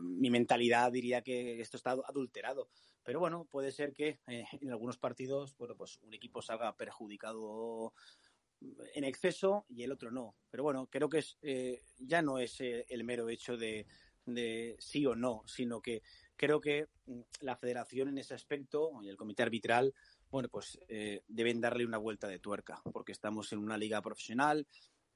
mi mentalidad diría que esto está adulterado. Pero bueno, puede ser que eh, en algunos partidos, bueno, pues un equipo salga perjudicado en exceso y el otro no. Pero bueno, creo que es, eh, ya no es eh, el mero hecho de, sí o no, sino que creo que mm, la federación en ese aspecto y el comité arbitral, bueno, pues eh, deben darle una vuelta de tuerca, porque estamos en una liga profesional.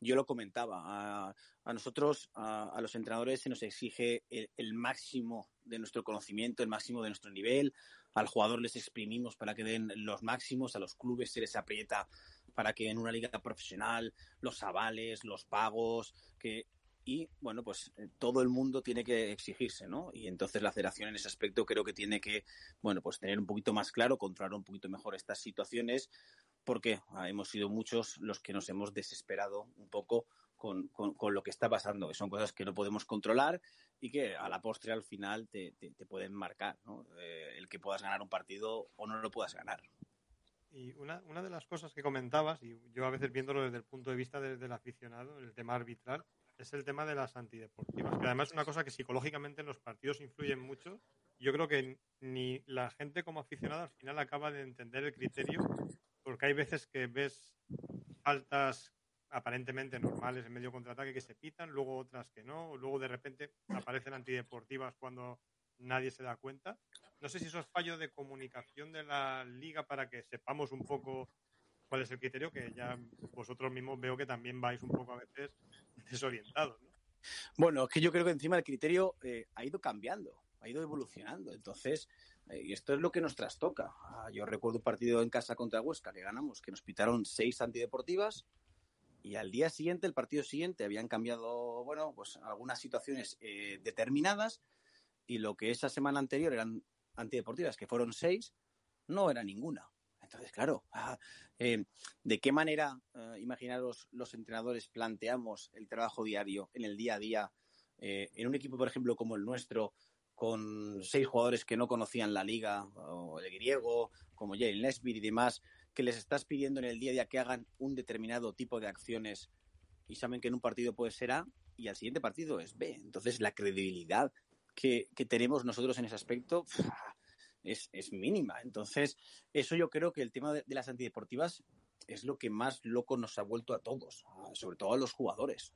Yo lo comentaba, a, nosotros, a, los entrenadores, se nos exige el, máximo de nuestro conocimiento, el máximo de nuestro nivel. Al jugador les exprimimos para que den los máximos, a los clubes se les aprieta para que en una liga profesional los avales, los pagos, que y bueno, pues eh, todo el mundo tiene que exigirse, ¿no? Y entonces la federación en ese aspecto creo que tiene que, bueno, pues tener un poquito más claro, controlar un poquito mejor estas situaciones, porque ah, hemos sido muchos los que nos hemos desesperado un poco con, con, lo que está pasando, que son cosas que no podemos controlar y que a la postre al final te, te, pueden marcar, ¿no? Eh, el que puedas ganar un partido o no lo puedas ganar. Y una, una de las cosas que comentabas, y yo a veces viéndolo desde el punto de vista del aficionado, el tema arbitral, es el tema de las antideportivas, que además es una cosa que psicológicamente en los partidos influyen mucho. Yo creo que ni la gente como aficionado al final acaba de entender el criterio, porque hay veces que ves faltas aparentemente normales en medio contraataque que se pitan, luego otras que no, luego de repente aparecen antideportivas cuando nadie se da cuenta. No sé si eso es fallo de comunicación de la liga para que sepamos un poco cuál es el criterio, que ya vosotros mismos veo que también vais un poco a veces desorientados. ¿no? Bueno, es que yo creo que encima el criterio eh, ha ido cambiando, ha ido evolucionando. Entonces, eh, y esto es lo que nos trastoca. Ah, yo recuerdo un partido en casa contra Huesca que ganamos, que nos pitaron seis antideportivas y al día siguiente, el partido siguiente, habían cambiado, bueno, pues algunas situaciones eh, determinadas y lo que esa semana anterior eran antideportivas, que fueron seis, no era ninguna. Entonces, claro, ah, eh, ¿de qué manera, eh, imaginaros, los entrenadores planteamos el trabajo diario, en el día a día, eh, en un equipo, por ejemplo, como el nuestro, con seis jugadores que no conocían la liga, o el griego, como Jalen Nesbitt y demás, que les estás pidiendo en el día a día que hagan un determinado tipo de acciones y saben que en un partido puede ser A y al siguiente partido es B. Entonces, la credibilidad que, tenemos nosotros en ese aspecto es, mínima. Entonces, eso yo creo que el tema de, las antideportivas es lo que más loco nos ha vuelto a todos, sobre todo a los jugadores.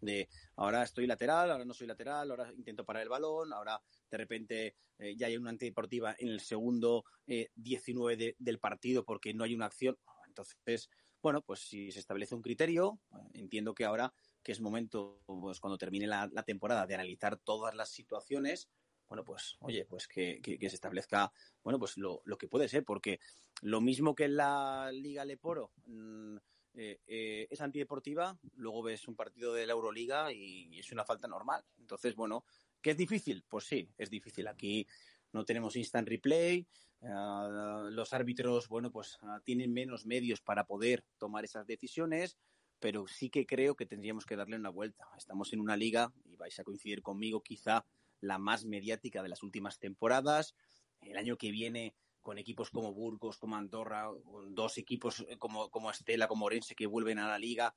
de ahora estoy lateral, ahora no soy lateral, ahora intento parar el balón, ahora de repente eh, ya hay una antideportiva en el segundo 19 eh, del partido porque no hay una acción. Entonces, bueno, pues si se establece un criterio, entiendo que ahora que es momento, pues cuando termine la, temporada, de analizar todas las situaciones, bueno, pues, oye, pues que, se establezca, bueno, pues lo, que puede ser, porque lo mismo que en la Liga Leporo mm, eh, eh, es antideportiva, luego ves un partido de la Euroliga y, es una falta normal. Entonces, bueno, ¿que es difícil? Pues sí, es difícil. Aquí no tenemos instant replay, uh, los árbitros, bueno, pues uh, tienen menos medios para poder tomar esas decisiones, pero sí que creo que tendríamos que darle una vuelta. Estamos en una liga, y vais a coincidir conmigo, quizá la más mediática de las últimas temporadas. El año que viene con equipos como Burgos, como Andorra, con dos equipos como, como Estela, como Orense que vuelven a la liga,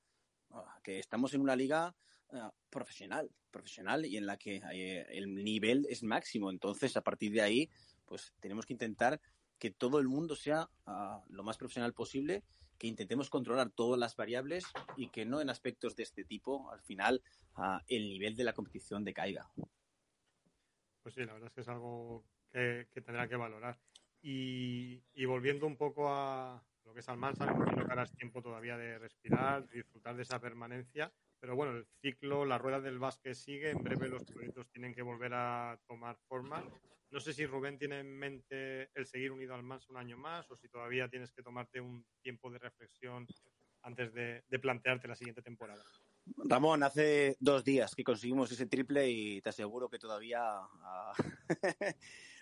que estamos en una liga uh, profesional, profesional y en la que eh, el nivel es máximo. Entonces, a partir de ahí, pues tenemos que intentar que todo el mundo sea uh, lo más profesional posible, que intentemos controlar todas las variables y que no en aspectos de este tipo, al final, el nivel de la competición decaiga. Pues sí, la verdad es que es algo que, tendrá que valorar. Y, y, volviendo un poco a lo que es Almansa, me imagino que es tiempo todavía de respirar, disfrutar de esa permanencia. Pero bueno, el ciclo, la rueda del básquet sigue. En breve los proyectos tienen que volver a tomar forma. No sé si Rubén tiene en mente el seguir unido al Mansa un año más o si todavía tienes que tomarte un tiempo de reflexión antes de, de plantearte la siguiente temporada. Ramón, hace dos días que conseguimos ese triple y te aseguro que todavía uh,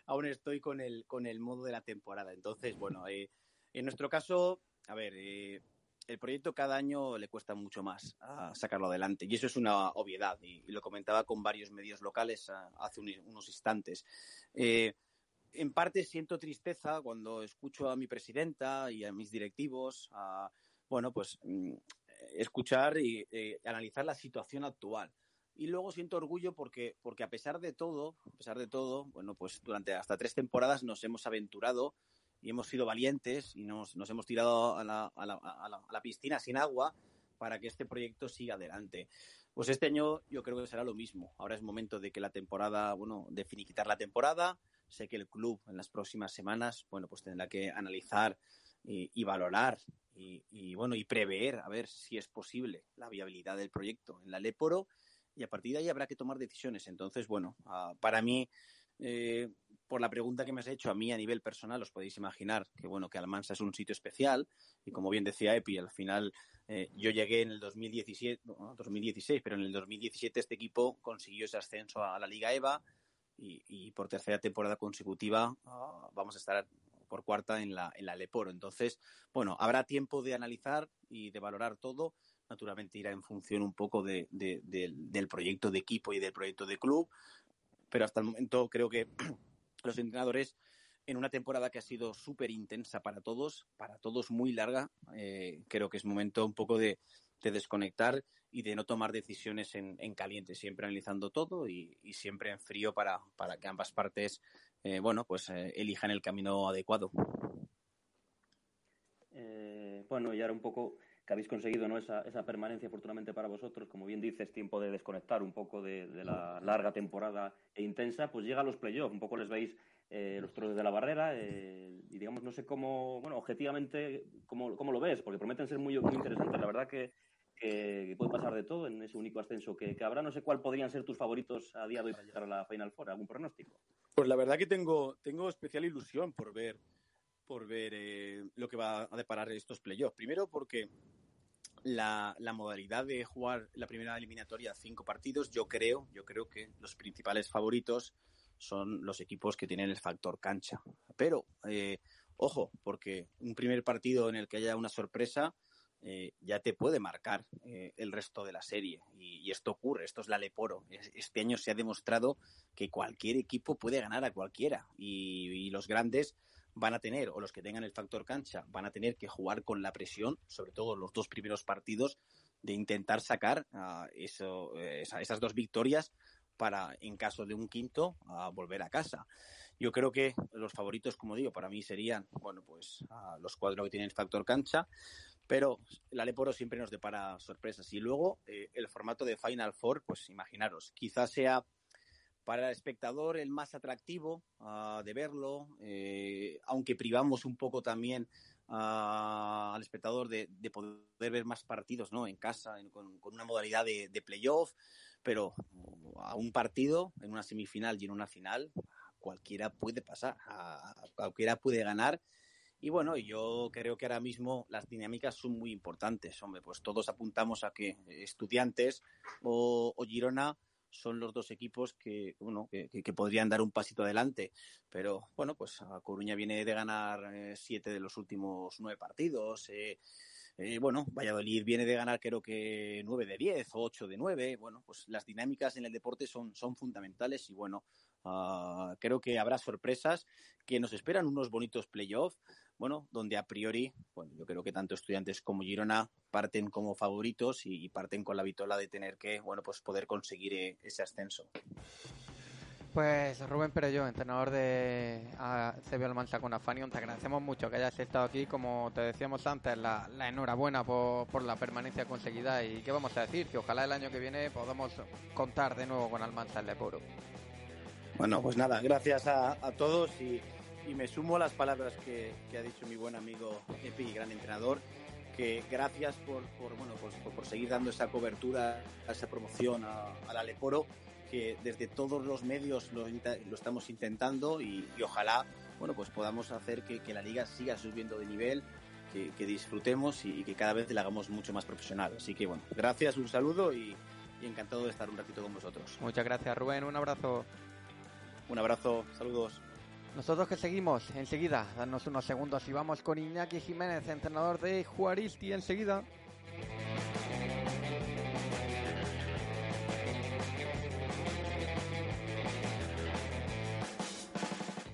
aún estoy con el, con el modo de la temporada. Entonces, bueno, eh, en nuestro caso, a ver, eh, el proyecto cada año le cuesta mucho más a sacarlo adelante y eso es una obviedad y, lo comentaba con varios medios locales a, hace un, unos instantes. Eh, en parte siento tristeza cuando escucho a mi presidenta y a mis directivos, a, bueno, pues mm, escuchar y eh, analizar la situación actual. Y luego siento orgullo porque, porque a pesar de todo, a pesar de todo, bueno, pues durante hasta tres temporadas nos hemos aventurado y hemos sido valientes y nos, nos hemos tirado a la, a, la, a, la, piscina sin agua para que este proyecto siga adelante. Pues este año yo creo que será lo mismo. Ahora es momento de que la temporada, bueno, de finiquitar la temporada. Sé que el club en las próximas semanas, bueno, pues tendrá que analizar y, valorar y, bueno, y prever a ver si es posible la viabilidad del proyecto en la Leporo y a partir de ahí habrá que tomar decisiones. Entonces, bueno, para mí, eh, por la pregunta que me has hecho a mí a nivel personal, os podéis imaginar que, bueno, que Almansa es un sitio especial y como bien decía Epi, al final eh, yo llegué en el 2017, no, 2016, pero en el 2017 este equipo consiguió ese ascenso a la Liga EVA y, y por tercera temporada consecutiva uh, vamos a estar por cuarta en la, en la Leporo. Entonces, bueno, habrá tiempo de analizar y de valorar todo naturalmente irá en función un poco de, de, de, del proyecto de equipo y del proyecto de club, pero hasta el momento creo que los entrenadores en una temporada que ha sido súper intensa para todos, para todos muy larga, eh, creo que es momento un poco de, de desconectar y de no tomar decisiones en, en caliente, siempre analizando todo y, siempre en frío para, para que ambas partes, eh, bueno, pues eh, elijan el camino adecuado. Bueno, y ahora un poco que habéis conseguido ¿no? esa, esa, permanencia afortunadamente para vosotros, como bien dices, tiempo de desconectar un poco de, la larga temporada e intensa, pues llega a los playoffs, un poco les veis eh, los toros de la barrera eh, y digamos, no sé cómo, bueno, objetivamente, cómo, cómo lo ves, porque prometen ser muy, muy interesantes, la verdad que, que, puede pasar de todo en ese único ascenso que, que, habrá, no sé cuál podrían ser tus favoritos a día de hoy para llegar a la Final Four, ¿algún pronóstico? Pues la verdad que tengo, tengo especial ilusión por ver por ver eh, lo que va a deparar estos playoffs. Primero porque la, la, modalidad de jugar la primera eliminatoria cinco partidos, yo creo, yo creo que los principales favoritos son los equipos que tienen el factor cancha. Pero, eh, ojo, porque un primer partido en el que haya una sorpresa eh, ya te puede marcar eh, el resto de la serie. Y, esto ocurre, esto es la Leporo. Este año se ha demostrado que cualquier equipo puede ganar a cualquiera. Y los grandes van a tener, o los que tengan el factor cancha, van a tener que jugar con la presión, sobre todo los dos primeros partidos, de intentar sacar uh, eso, esa, esas dos victorias para, en caso de un quinto, uh, volver a casa. Yo creo que los favoritos, como digo, para mí serían, bueno, pues uh, los cuatro que tienen el factor cancha, pero la Leporo siempre nos depara sorpresas. Y luego eh, el formato de Final Four, pues imaginaros, quizás sea para el espectador el más atractivo uh, de verlo, eh, aunque privamos un poco también uh, al espectador de, de, poder ver más partidos ¿no? en casa, en, con, con, una modalidad de, de, playoff, pero a un partido, en una semifinal y en una final, cualquiera puede pasar, a, a cualquiera puede ganar. Y bueno, yo creo que ahora mismo las dinámicas son muy importantes. Hombre, pues todos apuntamos a que estudiantes o, o Girona son los dos equipos que, bueno, que, que podrían dar un pasito adelante. Pero bueno, pues a Coruña viene de ganar eh, siete de los últimos nueve partidos. Eh, eh, bueno, Valladolid viene de ganar creo que 9 de 10 o 8 de 9. Bueno, pues las dinámicas en el deporte son, son fundamentales y bueno, uh, creo que habrá sorpresas, que nos esperan unos bonitos playoffs, bueno, donde a priori, bueno, yo creo que tanto estudiantes como Girona parten como favoritos y, y parten con la vitola de tener que, bueno, pues poder conseguir eh, ese ascenso. Pues Rubén Perello, entrenador de CB Almansa con Afanion, te agradecemos mucho que hayas estado aquí. Como te decíamos antes, la, la enhorabuena por, por, la permanencia conseguida y qué vamos a decir, que ojalá el año que viene podamos contar de nuevo con Almansa en Leporo. Bueno, pues nada, gracias a, a todos y, y, me sumo a las palabras que, que, ha dicho mi buen amigo Epi, gran entrenador, que gracias por, por bueno, por, por, seguir dando esa cobertura, esa promoción a, a la Leporo que desde todos los medios lo, lo estamos intentando y, y, ojalá bueno pues podamos hacer que, que, la liga siga subiendo de nivel que, que disfrutemos y, y, que cada vez la hagamos mucho más profesional. Así que bueno gracias un saludo y, y encantado de estar un ratito con vosotros. Muchas gracias Rubén. Un abrazo. Un abrazo saludos nosotros que seguimos enseguida, danos unos segundos y vamos con Iñaki Jiménez, entrenador de Juaristi enseguida.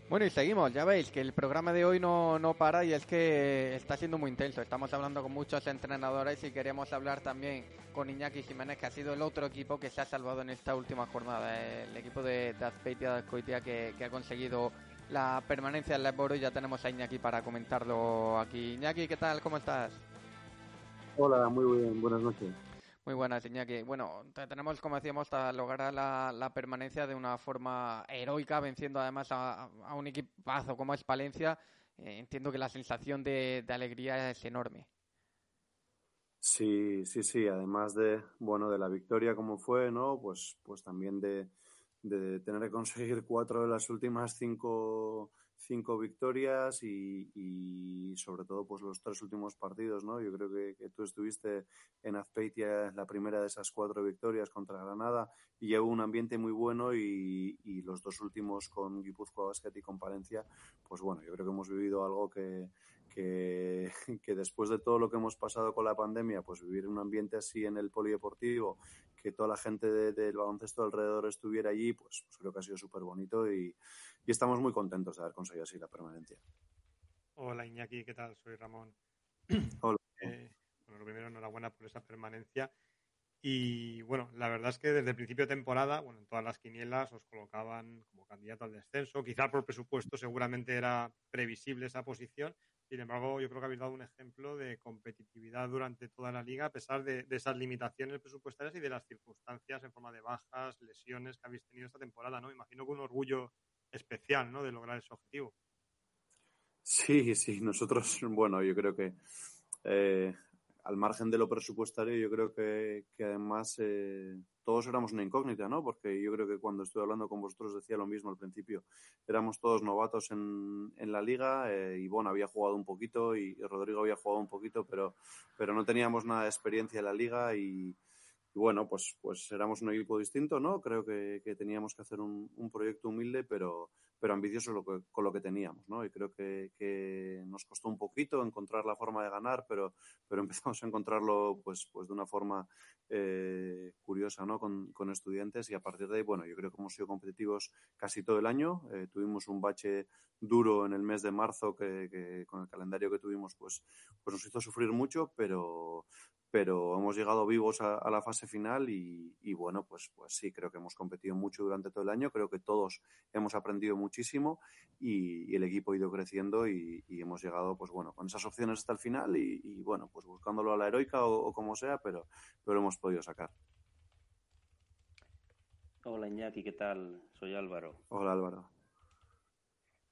Bueno, y seguimos, ya veis que el programa de hoy no, no para y es que está siendo muy intenso. Estamos hablando con muchos entrenadores y queremos hablar también con Iñaki Jiménez, que ha sido el otro equipo que se ha salvado en esta última jornada. El equipo de, de Azpeitia de Azcoitia que, ha conseguido la permanencia en la Eboro y ya tenemos a Iñaki para comentarlo aquí. Iñaki, ¿qué tal? ¿Cómo estás? Hola, muy bien, buenas noches. Muy buenas, Iñaki. Bueno, tenemos, como decíamos, a lograr la, la, permanencia de una forma heroica, venciendo además a, a un equipazo como es Palencia. Eh, entiendo que la sensación de, de, alegría es enorme. Sí, sí, sí. Además de, bueno, de la victoria como fue, ¿no? Pues, pues también de, de tener que conseguir cuatro de las últimas cinco cinco victorias y, y, sobre todo pues los tres últimos partidos, ¿no? Yo creo que, que, tú estuviste en Azpeitia la primera de esas cuatro victorias contra Granada y llevó un ambiente muy bueno y, y los dos últimos con Guipúzcoa Basket y con Palencia, pues bueno, yo creo que hemos vivido algo que, que, que, después de todo lo que hemos pasado con la pandemia, pues vivir un ambiente así en el polideportivo, que toda la gente de, del baloncesto alrededor estuviera allí, pues, pues creo que ha sido súper bonito y, y estamos muy contentos de haber conseguido así la permanencia. Hola Iñaki, ¿qué tal? Soy Ramón. Hola. Eh, bueno, lo primero, enhorabuena por esa permanencia. Y bueno, la verdad es que desde el principio de temporada, bueno, en todas las quinielas os colocaban como candidato al descenso. Quizá por presupuesto seguramente era previsible esa posición. Sin embargo, yo creo que habéis dado un ejemplo de competitividad durante toda la liga, a pesar de, esas limitaciones presupuestarias y de las circunstancias en forma de bajas, lesiones que habéis tenido esta temporada, ¿no? Imagino que un orgullo especial, ¿no? De lograr ese objetivo. Sí, sí, nosotros, bueno, yo creo que eh, al margen de lo presupuestario, yo creo que, que además eh, todos éramos una incógnita, ¿no? Porque yo creo que cuando estuve hablando con vosotros decía lo mismo al principio. Éramos todos novatos en, en la liga eh, y bueno, había jugado un poquito y, y, Rodrigo había jugado un poquito, pero, pero no teníamos nada de experiencia en la liga y, y bueno, pues, pues éramos un equipo distinto, ¿no? Creo que, que teníamos que hacer un, un, proyecto humilde, pero, pero ambicioso lo que, con lo que teníamos, ¿no? Y creo que, que, nos costó un poquito encontrar la forma de ganar, pero, pero empezamos a encontrarlo pues, pues de una forma eh, curiosa, ¿no? Con, con, estudiantes y a partir de ahí, bueno, yo creo que hemos sido competitivos casi todo el año. Eh, tuvimos un bache duro en el mes de marzo que, que, con el calendario que tuvimos, pues, pues nos hizo sufrir mucho, pero, pero hemos llegado vivos a, a la fase final y, y, bueno, pues, pues sí, creo que hemos competido mucho durante todo el año, creo que todos hemos aprendido muchísimo y, y el equipo ha ido creciendo y, y, hemos llegado, pues bueno, con esas opciones hasta el final y, bueno, pues buscándolo a la heroica o, o, como sea, pero, pero hemos podido sacar. Hola Iñaki, ¿qué tal? Soy Álvaro. Hola Álvaro.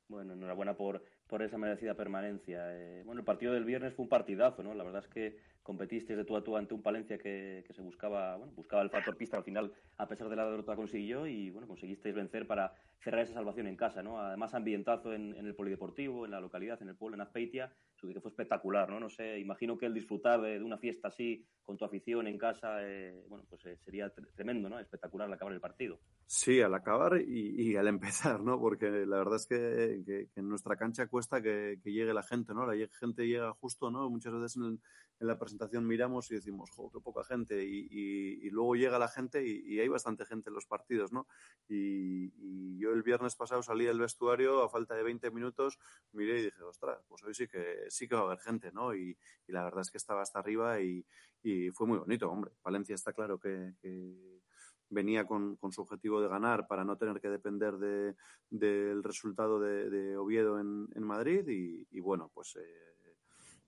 Bueno, enhorabuena por, por esa merecida permanencia. Eh, bueno, el partido del viernes fue un partidazo, ¿no? La verdad es que competiste de tú a tú ante un Palencia que, que se buscaba, bueno, buscaba el factor pista al final, a pesar de la derrota consiguió y bueno, conseguisteis vencer para cerrar esa salvación en casa, ¿no? Además, ambientazo en, el polideportivo, en la localidad, en el pueblo, en Azpeitia, que fue espectacular, ¿no? No sé, imagino que el disfrutar de, una fiesta así, con tu afición en casa, eh, bueno, pues eh, sería tremendo, ¿no? Espectacular al acabar el partido. Sí, al acabar y, al empezar, ¿no? Porque la verdad es que, en nuestra cancha cuesta que, llegue la gente, ¿no? La gente llega justo, ¿no? Muchas veces en, la presentación miramos y decimos, jo, qué poca gente, y, luego llega la gente y, hay bastante gente en los partidos, ¿no? Y, yo el viernes pasado salí del vestuario a falta de 20 minutos, miré y dije, ostras, pues hoy sí que sí que va a haber gente, ¿no? Y, la verdad es que estaba hasta arriba y, fue muy bonito, hombre. Valencia está claro que, venía con, su objetivo de ganar para no tener que depender del resultado de, Oviedo en, Madrid y, bueno, pues eh,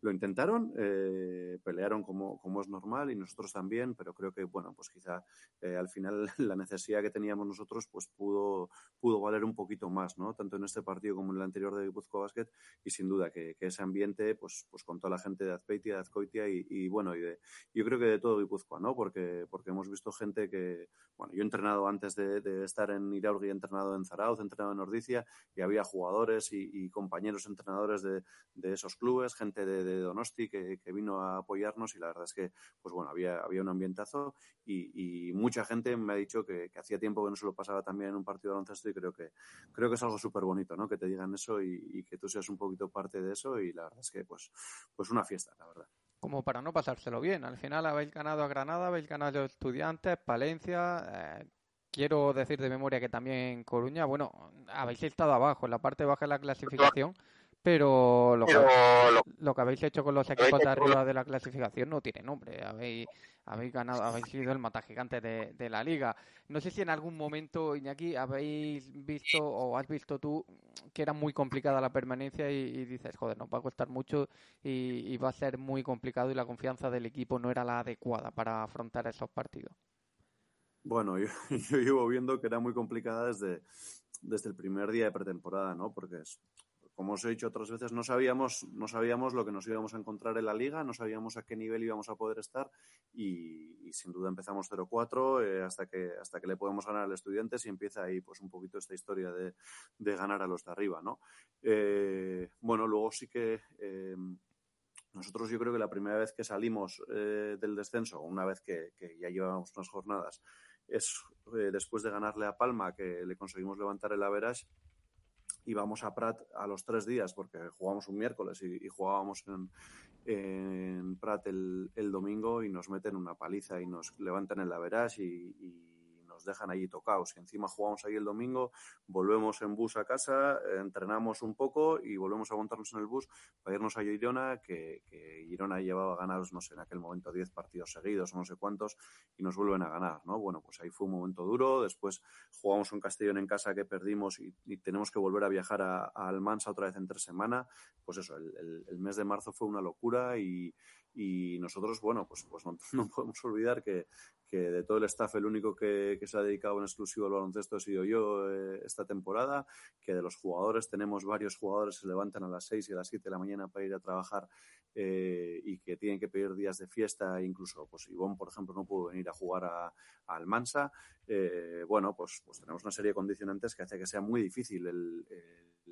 lo intentaron, eh, pelearon como, como, es normal y nosotros también, pero creo que, bueno, pues quizá eh, al final la necesidad que teníamos nosotros pues pudo, pudo valer un poquito más, ¿no? Tanto en este partido como en el anterior de Guipuzcoa Basket y sin duda que, ese ambiente, pues, pues con toda la gente de Azpeitia, de Azcoitia y, bueno, y de, yo creo que de todo Guipúzcoa, ¿no? Porque, porque hemos visto gente que, bueno, yo he entrenado antes de, estar en Iraurgi, he entrenado en Zarauz, he entrenado en Ordicia y había jugadores y, compañeros entrenadores de, de, esos clubes, gente de Donosti que, vino a apoyarnos y la verdad es que, pues bueno, había, había un ambientazo y, mucha gente me ha dicho que, hacía tiempo que no se lo pasaba también en un partido de baloncesto y creo que, creo que es algo súper bonito, ¿no? Que te digan eso y, que tú seas un poquito parte de eso y la verdad es que, pues, pues una fiesta, la verdad como para no pasárselo bien. Al final habéis ganado a Granada, habéis ganado a Estudiantes, Palencia. Eh, quiero decir de memoria que también Coruña, bueno, habéis estado abajo, en la parte baja de la clasificación, pero lo, que, lo que habéis hecho con los equipos de arriba de la clasificación no tiene nombre. Habéis, habéis ganado, habéis sido el mata gigante de, la liga. No sé si en algún momento, Iñaki, habéis visto o has visto tú que era muy complicada la permanencia y, dices, joder, nos va a costar mucho y, va a ser muy complicado y la confianza del equipo no era la adecuada para afrontar esos partidos. Bueno, yo, yo llevo viendo que era muy complicada desde, desde el primer día de pretemporada, ¿no? Porque es, como os he dicho otras veces, no sabíamos, no sabíamos lo que nos íbamos a encontrar en la liga, no sabíamos a qué nivel íbamos a poder estar y, sin duda empezamos 0-4 eh, hasta, que, hasta que le podemos ganar al estudiante y empieza ahí pues un poquito esta historia de, ganar a los de arriba, ¿no? Eh, bueno, luego sí que eh, nosotros yo creo que la primera vez que salimos del descenso, una vez que, ya llevábamos unas jornadas, es después de ganarle a Palma que le conseguimos levantar el average íbamos a Prat a los tres días porque jugamos un miércoles y, jugábamos en, Prat el, el, domingo y nos meten una paliza y nos levantan el average y, y dejan allí tocados. Y encima jugamos ahí el domingo, volvemos en bus a casa, entrenamos un poco y volvemos a montarnos en el bus para irnos a Girona, que, que Girona llevaba ganados, no sé, en aquel momento 10 partidos seguidos o no sé cuántos, y nos vuelven a ganar, ¿no? Bueno, pues ahí fue un momento duro. Después jugamos un Castellón en casa que perdimos y, tenemos que volver a viajar a, Almansa otra vez entre semana. Pues eso, el mes de marzo fue una locura y, y nosotros, bueno, pues, pues no, podemos olvidar que, que, de todo el staff el único que, que, se ha dedicado en exclusivo al baloncesto he sido yo eh, esta temporada, que de los jugadores tenemos varios jugadores que se levantan a las 6 y a las 7 de la mañana para ir a trabajar eh, y que tienen que pedir días de fiesta, incluso pues Ivonne, por ejemplo, no pudo venir a jugar a, Almansa, eh, bueno, pues, pues tenemos una serie de condicionantes que hace que sea muy difícil el,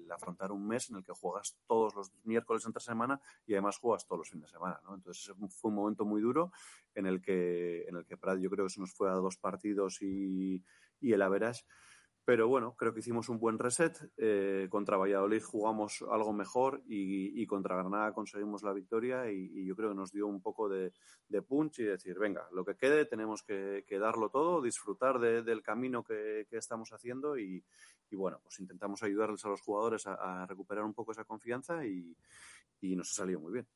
afrontar un mes en el que juegas todos los miércoles entre semana y además juegas todos los fines de semana, ¿no? Entonces fue un momento muy duro en el que, en el que Prat yo creo que se nos fue a dos partidos y, y el Averas pero bueno, creo que hicimos un buen reset. Eh, contra Valladolid jugamos algo mejor y, contra Granada conseguimos la victoria y, yo creo que nos dio un poco de, punch y decir, venga, lo que quede tenemos que, darlo todo, disfrutar del camino que, estamos haciendo y, bueno, pues intentamos ayudarles a los jugadores a, recuperar un poco esa confianza y, nos ha salido muy bien.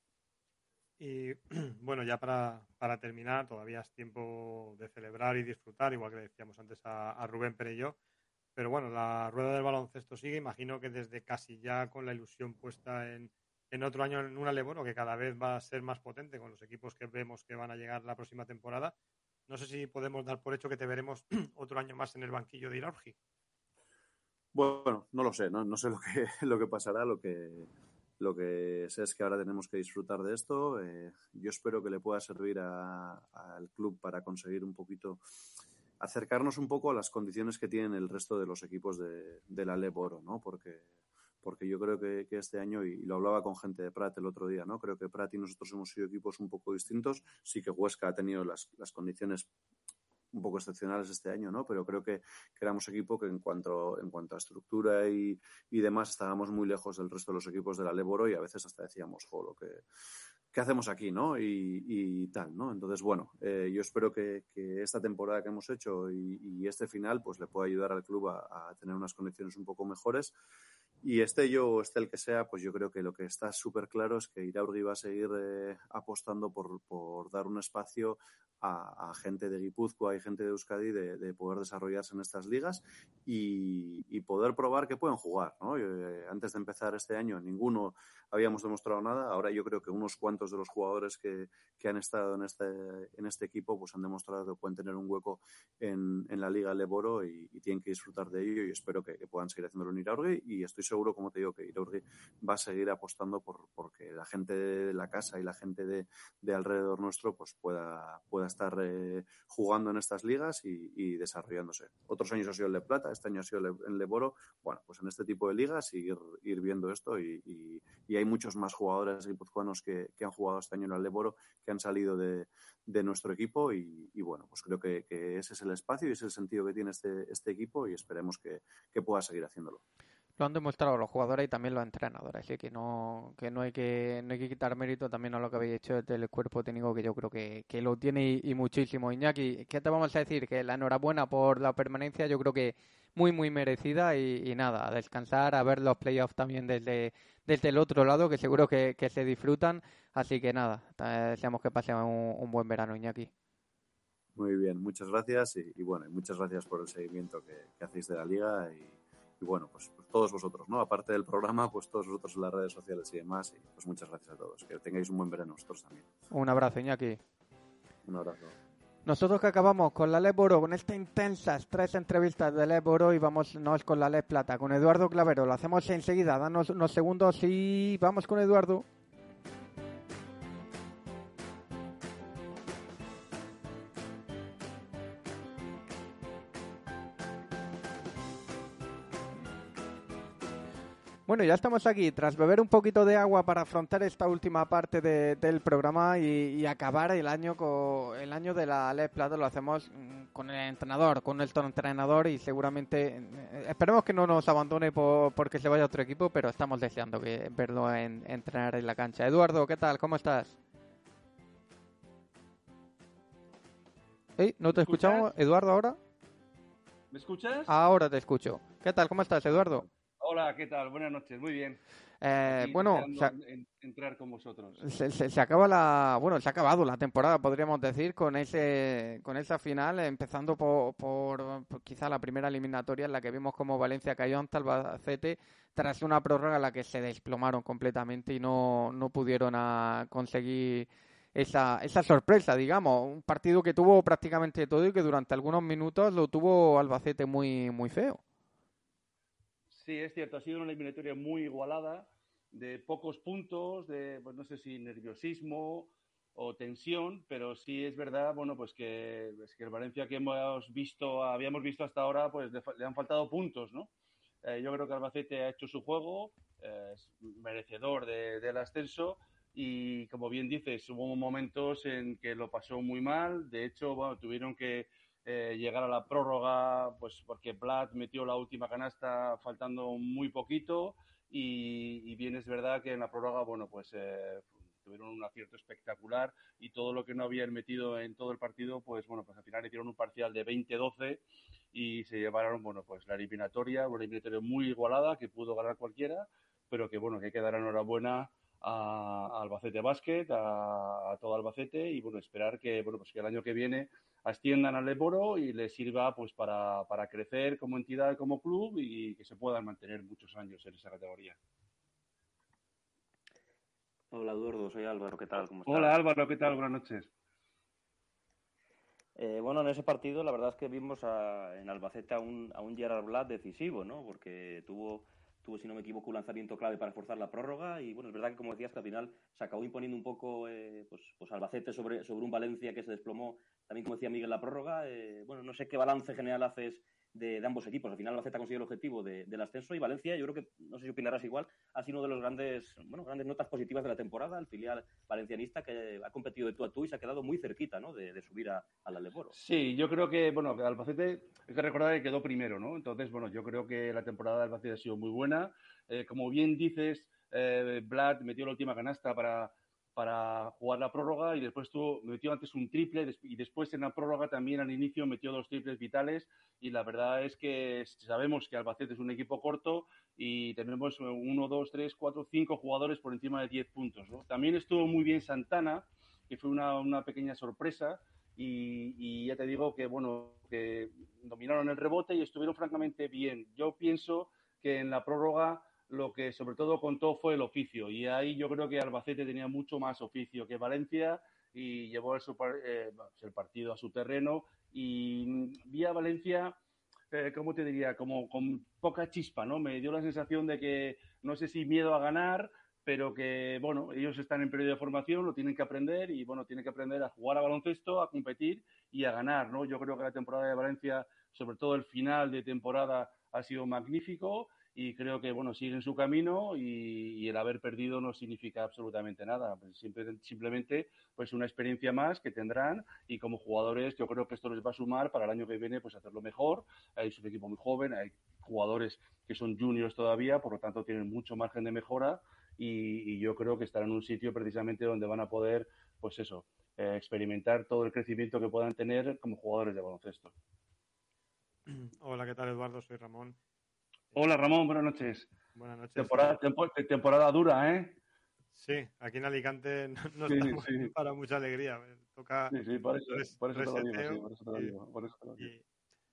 Y bueno, ya para, terminar, todavía es tiempo de celebrar y disfrutar, igual que decíamos antes a, a Rubén Perello. Pero bueno, la rueda del baloncesto sigue. Imagino que desde casi ya con la ilusión puesta en, otro año en una Leboro que cada vez va a ser más potente con los equipos que vemos que van a llegar la próxima temporada. No sé si podemos dar por hecho que te veremos otro año más en el banquillo de Iraurgi. Bueno, no lo sé, no, sé lo que, lo que pasará, lo que, lo que sé es que ahora tenemos que disfrutar de esto. Eh, yo espero que le pueda servir al club para conseguir un poquito acercarnos un poco a las condiciones que tienen el resto de los equipos de, de la Leboro, ¿no? Porque, porque yo creo que, este año, y, lo hablaba con gente de Prat el otro día, ¿no? Creo que Prat y nosotros hemos sido equipos un poco distintos. Sí que Huesca ha tenido las, las condiciones un poco excepcionales este año, ¿no? Pero creo que, éramos equipo que en cuanto, en cuanto a estructura y, y, demás estábamos muy lejos del resto de los equipos de la Leboro y a veces hasta decíamos, jo, lo que, ¿qué hacemos aquí, no? Y, y tal, ¿no? Entonces, bueno, eh, yo espero que, que, esta temporada que hemos hecho y, y, este final pues le pueda ayudar al club a, a tener unas condiciones un poco mejores y este yo o este el que sea, pues yo creo que lo que está súper claro es que Iraurgi va a seguir eh, apostando por, por, dar un espacio a, a, gente de Guipúzcoa y gente de Euskadi de, de poder desarrollarse en estas ligas y, y, poder probar que pueden jugar. ¿no? Eh, antes de empezar este año ninguno habíamos demostrado nada. Ahora yo creo que unos cuantos de los jugadores que, que han estado en este, en este equipo pues han demostrado que pueden tener un hueco en, en la Liga Leboro y, y, tienen que disfrutar de ello y espero que, que puedan seguir haciéndolo en Iraurgi y estoy seguro, como te digo, que Iraurgi va a seguir apostando por porque la gente de la casa y la gente de, de alrededor nuestro pues pueda, pueda estar eh, jugando en estas ligas y, desarrollándose. Otros años ha sido el de Plata, este año ha sido el, el Leboro. Bueno, pues en este tipo de ligas ir, ir viendo esto y, hay muchos más jugadores guipuzcoanos que, que han jugado este año en el Leboro que han salido de, de nuestro equipo y, bueno, pues creo que, ese es el espacio y ese es el sentido que tiene este, este equipo y esperemos que pueda seguir haciéndolo lo han demostrado los jugadores y también los entrenadores, así que no, que no hay que, no hay que quitar mérito también a lo que habéis hecho desde el cuerpo técnico, que yo creo que, que lo tiene y, muchísimo. Iñaki, ¿qué te vamos a decir? Que la enhorabuena por la permanencia, yo creo que muy, muy merecida y, nada, a descansar, a ver los playoffs también desde, desde el otro lado, que seguro que, que se disfrutan, así que nada, deseamos que pase un, buen verano, Iñaki. Muy bien, muchas gracias y, y bueno, muchas gracias por el seguimiento que, que hacéis de la liga y y bueno, pues, pues, todos vosotros, ¿no? Aparte del programa, pues todos vosotros en las redes sociales y demás. Y pues muchas gracias a todos. Que tengáis un buen verano vosotros también. Un abrazo, Iñaki. Un abrazo. Nosotros que acabamos con la Leboro, con estas intensas tres entrevistas de Leboro y vamos con la Le Plata, con Eduardo Clavero. Lo hacemos enseguida, danos unos segundos y vamos con Eduardo. Bueno, ya estamos aquí, tras beber un poquito de agua para afrontar esta última parte de, del programa y, y, acabar el año con el año de la Le Plata, lo hacemos mm, con el entrenador, con nuestro entrenador y seguramente eh, esperemos que no nos abandone por, porque se vaya a otro equipo, pero estamos deseando que verlo en, entrenar en la cancha. Eduardo, ¿qué tal? ¿Cómo estás? ¿Hey? ¿No te escuchamos, Eduardo, ahora? ¿Me escuchas? Ahora te escucho. ¿Qué tal? ¿Cómo estás, Eduardo? Hola, ¿qué tal? Buenas noches, muy bien. Eh, bueno, se, entrar con vosotros. Se, se, se, acaba la, bueno, se ha acabado la temporada, podríamos decir, con ese, con esa final, empezando por, por, por quizá la primera eliminatoria en la que vimos como Valencia cayó ante Albacete tras una prórroga en la que se desplomaron completamente y no, no pudieron a conseguir esa, esa sorpresa, digamos, un partido que tuvo prácticamente todo y que durante algunos minutos lo tuvo Albacete muy, muy feo. Sí, es cierto, ha sido una eliminatoria muy igualada, de pocos puntos, de, pues no sé si nerviosismo o tensión, pero sí es verdad, bueno, pues que, es que el Valencia que hemos visto, habíamos visto hasta ahora, pues le, le han faltado puntos, ¿no? Eh, yo creo que Albacete ha hecho su juego, eh, es merecedor de, del ascenso y, como bien dices, hubo momentos en que lo pasó muy mal, de hecho, bueno, tuvieron que eh, llegar a la prórroga, pues porque Blatt metió la última canasta faltando muy poquito y, y, bien es verdad que en la prórroga, bueno, pues eh, tuvieron un acierto espectacular y todo lo que no habían metido en todo el partido, pues bueno, pues al final hicieron un parcial de 20-12 y se llevaron, bueno, pues la eliminatoria, una eliminatoria muy igualada que pudo ganar cualquiera, pero que bueno, que hay que dar enhorabuena a, a Albacete Basket, a, a todo Albacete y bueno, esperar que, bueno, pues que el año que viene asciendan al Leboro y les sirva pues para, para crecer como entidad, como club y que se puedan mantener muchos años en esa categoría. Hola Eduardo, soy Álvaro, ¿qué tal? ¿Cómo estás? Hola Álvaro, ¿qué tal? Buenas noches. Eh, bueno, en ese partido la verdad es que vimos a, en Albacete a un, a un Gerard Blatt decisivo, ¿no? Porque tuvo si no me equivoco, un lanzamiento clave para forzar la prórroga y bueno, es verdad que como decías que al final se acabó imponiendo un poco eh, pues, pues Albacete sobre, sobre un Valencia que se desplomó, también como decía Miguel la prórroga, eh, bueno, no sé qué balance general haces de, ambos equipos. Al final Albacete ha conseguido el objetivo del ascenso y Valencia, yo creo que, no sé si opinarás igual, ha sido uno de los grandes, bueno, grandes notas positivas de la temporada, el filial valencianista que ha competido de tú a tú y se ha quedado muy cerquita ¿no? de, subir a, al Aleporo. Sí, yo creo que, bueno, Albacete, hay que recordar que quedó primero, ¿no? Entonces, bueno, yo creo que la temporada de Albacete ha sido muy buena. Eh, como bien dices, eh, Vlad metió la última canasta para para jugar la prórroga y después metió antes un triple y después en la prórroga también al inicio metió dos triples vitales y la verdad es que sabemos que Albacete es un equipo corto y tenemos uno, dos, tres, cuatro, cinco jugadores por encima de diez puntos. También estuvo muy bien Santana, que fue una, una pequeña sorpresa y, y, ya te digo que bueno, que dominaron el rebote y estuvieron francamente bien. Yo pienso que en la prórroga lo que sobre todo contó fue el oficio. Y ahí yo creo que Albacete tenía mucho más oficio que Valencia y llevó el, eh, partido a su terreno. Y vi a Valencia, eh, ¿cómo te diría? Como con poca chispa, ¿no? Me dio la sensación de que, no sé si miedo a ganar, pero que, bueno, ellos están en periodo de formación, lo tienen que aprender y, bueno, tienen que aprender a jugar a baloncesto, a competir y a ganar, ¿no? Yo creo que la temporada de Valencia, sobre todo el final de temporada, ha sido magnífico y creo que bueno siguen su camino y, el haber perdido no significa absolutamente nada pues simplemente pues una experiencia más que tendrán y como jugadores yo creo que esto les va a sumar para el año que viene pues hacerlo mejor hay un equipo muy joven hay jugadores que son juniors todavía por lo tanto tienen mucho margen de mejora y, yo creo que estarán en un sitio precisamente donde van a poder pues eso eh, experimentar todo el crecimiento que puedan tener como jugadores de baloncesto Hola, ¿qué tal Eduardo? Soy Ramón. Hola Ramón, buenas noches. Buenas noches. Temporada, temporada dura, ¿eh? Sí, aquí en Alicante no, estamos para mucha alegría. Toca sí, sí, por eso, por eso te lo digo, por eso te lo digo. Por eso te lo digo.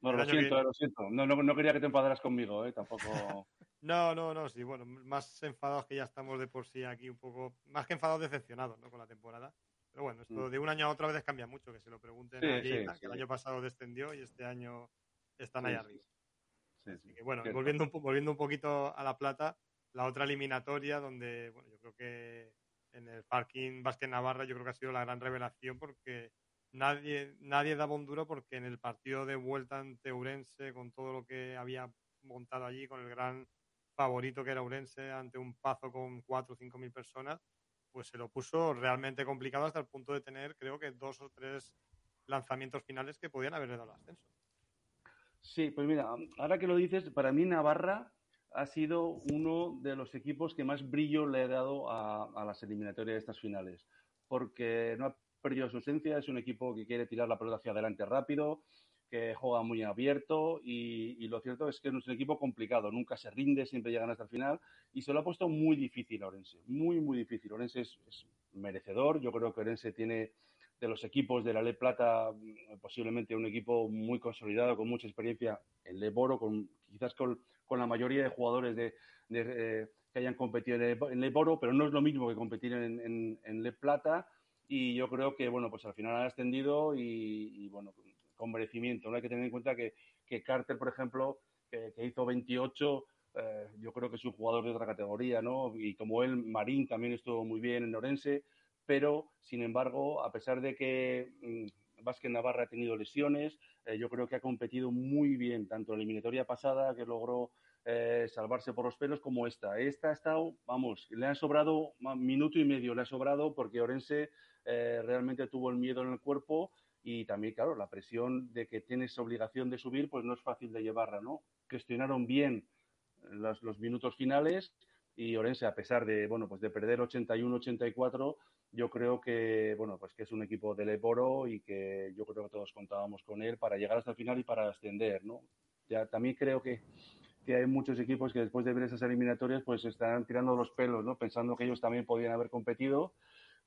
No, lo siento, lo siento. No, no, no, quería que te enfadaras conmigo, ¿eh? Tampoco... no, no, no, sí, bueno, más enfadados que ya estamos de por sí aquí un poco, más que enfadados, decepcionados, ¿no? Con la temporada. Pero bueno, esto mm. de un año a otro a veces cambia mucho, que se lo pregunten a alguien, que el año pasado descendió y este año están ahí arriba bueno, volviendo un, volviendo un poquito a La Plata, la otra eliminatoria donde, bueno, yo creo que en el parking Vázquez Navarra yo creo que ha sido la gran revelación porque nadie, nadie daba un duro porque en el partido de vuelta ante Urense, con todo lo que había montado allí, con el gran favorito que era Urense ante un pazo con cuatro o cinco mil personas, pues se lo puso realmente complicado hasta el punto de tener, creo que dos o tres lanzamientos finales que podían haberle dado el ascenso. Sí, pues mira, ahora que lo dices, para mí Navarra ha sido uno de los equipos que más brillo le ha dado a, las eliminatorias de estas finales, porque no ha perdido su esencia, es un equipo que quiere tirar la pelota hacia adelante rápido, que juega muy abierto y, lo cierto es que es un equipo complicado, nunca se rinde, siempre llegan hasta el final y se lo ha puesto muy difícil a Orense, muy, muy difícil. Orense es, es merecedor, yo creo que Orense tiene de los equipos de la Le Plata, mm, posiblemente un equipo muy consolidado, con mucha experiencia, el Le Boro, con, quizás con, la mayoría de jugadores de, eh, que hayan competido en Le, Boro, pero no es lo mismo que competir en, en, Le Plata. Y yo creo que, bueno, pues al final ha ascendido y, bueno, con merecimiento. ¿no? Hay que tener en cuenta que, que Carter, por ejemplo, que, hizo 28, eh, yo creo que es un jugador de otra categoría, ¿no? Y como él, Marín también estuvo muy bien en Orense pero sin embargo, a pesar de que mm, Vázquez Navarra ha tenido lesiones, eh, yo creo que ha competido muy bien, tanto la eliminatoria pasada, que logró eh, salvarse por los pelos, como esta. Esta ha estado, vamos, le ha sobrado un minuto y medio, le ha sobrado porque Orense eh, realmente tuvo el miedo en el cuerpo y también, claro, la presión de que tienes obligación de subir, pues no es fácil de llevarla, ¿no? Gestionaron bien los, los minutos finales y Orense, a pesar de, bueno, pues de perder 81-84, yo creo que, bueno, pues que es un equipo del Leporo y que yo creo que todos contábamos con él para llegar hasta el final y para ascender, ¿no? Ya también creo que, que hay muchos equipos que después de ver esas eliminatorias pues están tirando los pelos, ¿no? Pensando que ellos también podían haber competido,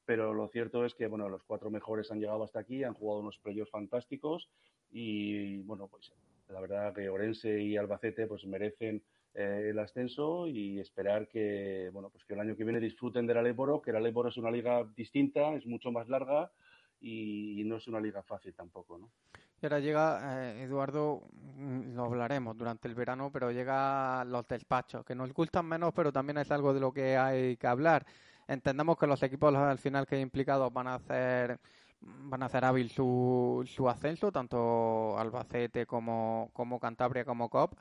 pero lo cierto es que, bueno, los cuatro mejores han llegado hasta aquí, han jugado unos playoffs fantásticos y, bueno, pues la verdad que Orense y Albacete pues merecen eh, el ascenso y esperar que, bueno, pues que el año que viene disfruten del Aleporo, que el Aleporo es una liga distinta, es mucho más larga y, no es una liga fácil tampoco, ¿no? Y ahora llega, eh, Eduardo, mm, lo hablaremos durante el verano, pero llega los despachos, que nos gustan menos, pero también es algo de lo que hay que hablar. Entendemos que los equipos al final que implicados van a hacer van a hacer hábil su, su ascenso, tanto Albacete como, como Cantabria como COP.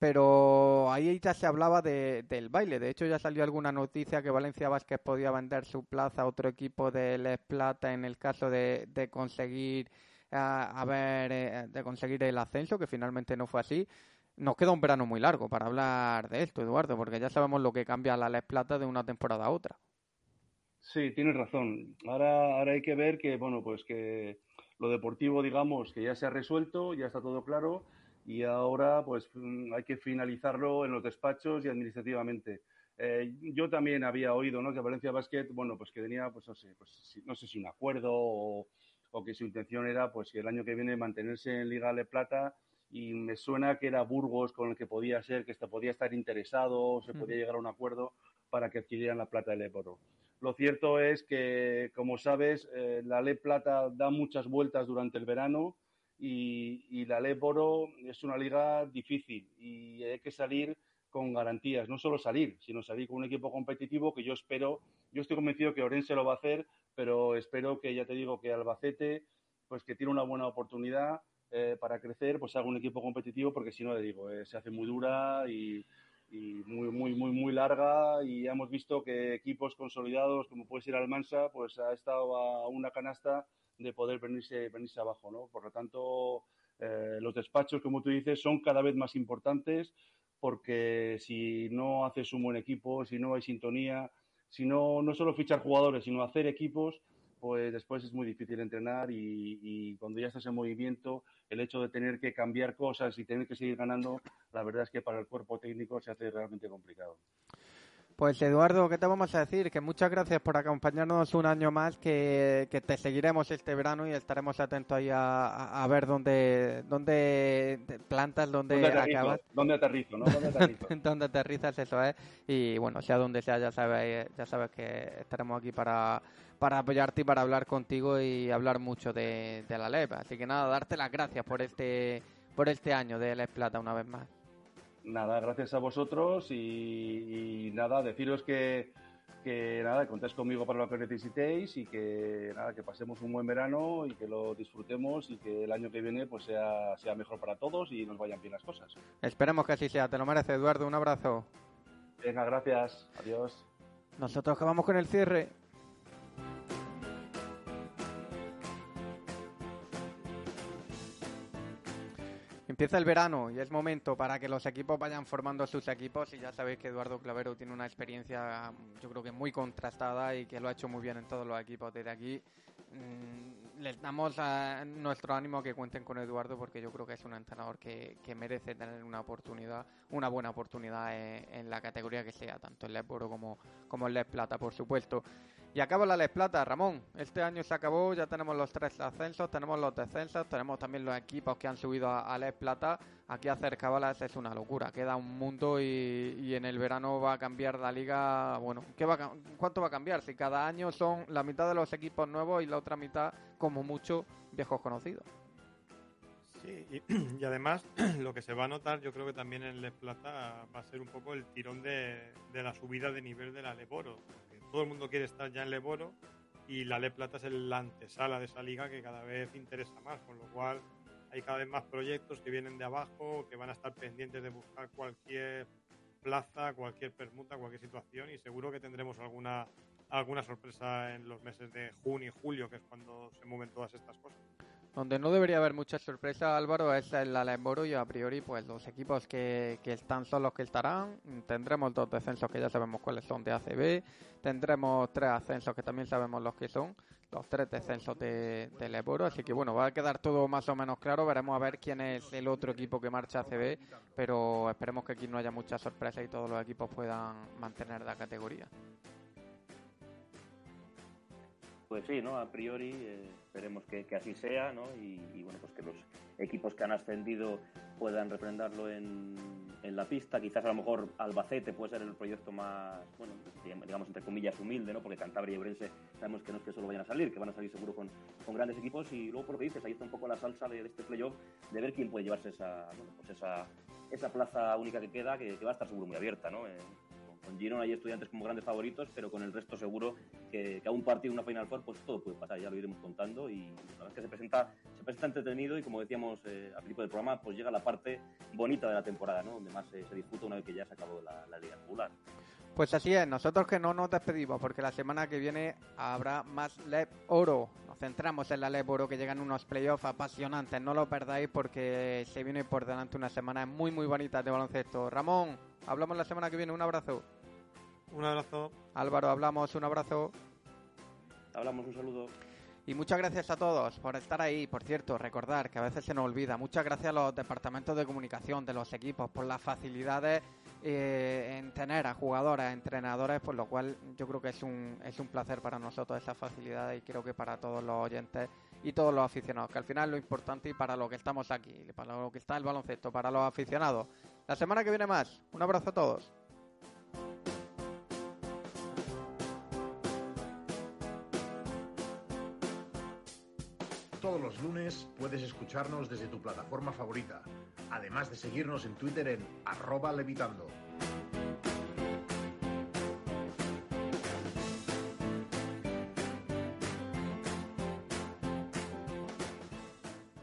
Pero ahí ya se hablaba de, del baile. De hecho, ya salió alguna noticia que Valencia Vázquez podía vender su plaza a otro equipo de Les Plata en el caso de, de conseguir a, ver eh, de conseguir el ascenso, que finalmente no fue así. Nos queda un verano muy largo para hablar de esto, Eduardo, porque ya sabemos lo que cambia la Les Plata de una temporada a otra. Sí, tienes razón. Ahora, ahora hay que ver que, bueno, pues que lo deportivo, digamos, que ya se ha resuelto, ya está todo claro y ahora, pues mm, hay que finalizarlo en los despachos y administrativamente. Eh, yo también había oído, ¿no? Que Valencia Basket, bueno, pues que tenía, pues no sé, pues, no sé si un acuerdo o, o, que su intención era, pues que el año que viene mantenerse en Liga de Plata y me suena que era Burgos con el que podía ser, que podía estar interesado, se podía llegar a un acuerdo para que adquirieran la plata del Éboro. Lo cierto es que, como sabes, eh, la ley plata da muchas vueltas durante el verano y, la ley Boro es una liga difícil y hay que salir con garantías, no solo salir, sino salir con un equipo competitivo que yo espero, yo estoy convencido que Orense lo va a hacer, pero espero que, ya te digo, que Albacete, pues que tiene una buena oportunidad eh, para crecer, pues haga un equipo competitivo, porque si no, le digo, eh, se hace muy dura y, y muy, muy, muy, muy larga y hemos visto que equipos consolidados como puede ser Almansa, pues ha estado a una canasta de poder venirse, venirse abajo, ¿no? Por lo tanto, eh, los despachos, como tú dices, son cada vez más importantes porque si no haces un buen equipo, si no hay sintonía, si no, no solo fichar jugadores, sino hacer equipos, pues después es muy difícil entrenar y, cuando ya estás en movimiento, el hecho de tener que cambiar cosas y tener que seguir ganando, la verdad es que para el cuerpo técnico se hace realmente complicado. Pues Eduardo, ¿qué te vamos a decir? Que muchas gracias por acompañarnos un año más, que, te seguiremos este verano y estaremos atentos ahí a, ver dónde, dónde plantas, dónde, acabas. ¿Dónde aterrizo, no? ¿Dónde, aterrizo? ¿Dónde aterrizas? Eso es. Y bueno, sea donde sea, ya sabes, ya sabes que estaremos aquí para para apoyarte y para hablar contigo y hablar mucho de, la LEP. Así que nada, darte las gracias por este, por este año de Les Plata una vez más. Nada, gracias a vosotros y, nada, deciros que, que nada, contéis conmigo para lo que necesitéis y que nada, que pasemos un buen verano y que lo disfrutemos y que el año que viene pues sea, sea mejor para todos y nos vayan bien las cosas. Esperemos que así sea, te lo merece Eduardo, un abrazo. Venga, gracias, adiós. Nosotros que vamos con el cierre. Empieza el verano y es momento para que los equipos vayan formando sus equipos y ya sabéis que Eduardo Clavero tiene una experiencia yo creo que muy contrastada y que lo ha hecho muy bien en todos los equipos desde aquí. Mm, les damos a nuestro ánimo que cuenten con Eduardo porque yo creo que es un entrenador que, merece tener una oportunidad, una buena oportunidad en, la categoría que sea, tanto en Les Boro como, como en Les Plata, por supuesto. Y acaba la Les Plata, Ramón. Este año se acabó, ya tenemos los tres ascensos, tenemos los descensos, tenemos también los equipos que han subido a, Les Plata. Aquí hacer cabalas es una locura, queda un mundo y, en el verano va a cambiar la liga. Bueno, ¿qué va ¿cuánto va a cambiar? Si cada año son la mitad de los equipos nuevos y la otra mitad, como mucho, viejos conocidos. Sí, y, además lo que se va a notar, yo creo que también en Les Plata va a ser un poco el tirón de, la subida de nivel de la Leboro todo el mundo quiere estar ya en Leboro y la Le Plata es la antesala de esa liga que cada vez interesa más, con lo cual hay cada vez más proyectos que vienen de abajo, que van a estar pendientes de buscar cualquier plaza, cualquier permuta, cualquier situación y seguro que tendremos alguna alguna sorpresa en los meses de junio y julio, que es cuando se mueven todas estas cosas. Donde no debería haber mucha sorpresa, Álvaro, es el Alemboro y a priori, pues los equipos que, que, están son los que estarán. Tendremos dos descensos que ya sabemos cuáles son de ACB. Tendremos tres ascensos que también sabemos los que son. Los tres descensos de, del Eboro. Así que bueno, va a quedar todo más o menos claro. Veremos a ver quién es el otro equipo que marcha ACB. Pero esperemos que aquí no haya mucha sorpresa y todos los equipos puedan mantener la categoría. Pues sí, ¿no? A priori eh, esperemos que, así sea, ¿no? Y, bueno, pues que los equipos que han ascendido puedan reprenderlo en, en, la pista. Quizás a lo mejor Albacete puede ser el proyecto más, bueno, digamos entre comillas humilde, ¿no? Porque Cantabria y Orense sabemos que no es que solo vayan a salir, que van a salir seguro con, con grandes equipos. Y luego por lo que dices, ahí está un poco la salsa de, este playoff, de ver quién puede llevarse esa, bueno, pues esa, esa plaza única que queda, que, va a estar seguro muy abierta, ¿no? Eh, con Girona y Estudiantes como grandes favoritos, pero con el resto seguro que, a un partido, una Final Four, pues todo puede pasar, ya lo iremos contando y la verdad es que se presenta, se presenta entretenido y como decíamos eh, al principio del programa, pues llega la parte bonita de la temporada, ¿no? donde más se disputa una vez que ya se acabó la, liga regular. Pues así es, nosotros que no nos despedimos porque la semana que viene habrá más LEP Oro. Centramos en la LEP Oro que llegan unos playoffs apasionantes. No lo perdáis porque se viene por delante una semana muy muy bonita de baloncesto. Ramón, hablamos la semana que viene. Un abrazo. Un abrazo. Álvaro, hablamos. Un abrazo. Hablamos, un saludo. Y muchas gracias a todos por estar ahí. Por cierto, recordar que a veces se nos olvida. Muchas gracias a los departamentos de comunicación de los equipos por las facilidades eh, en tener a jugadoras, entrenadores, por lo cual yo creo que es un, es un placer para nosotros esa facilidad y creo que para todos los oyentes y todos los aficionados, que al final lo importante y para lo que estamos aquí, para lo que está el baloncesto, para los aficionados. La semana que viene más. Un abrazo a todos. Los lunes puedes escucharnos desde tu plataforma favorita, además de seguirnos en Twitter en arroba levitando.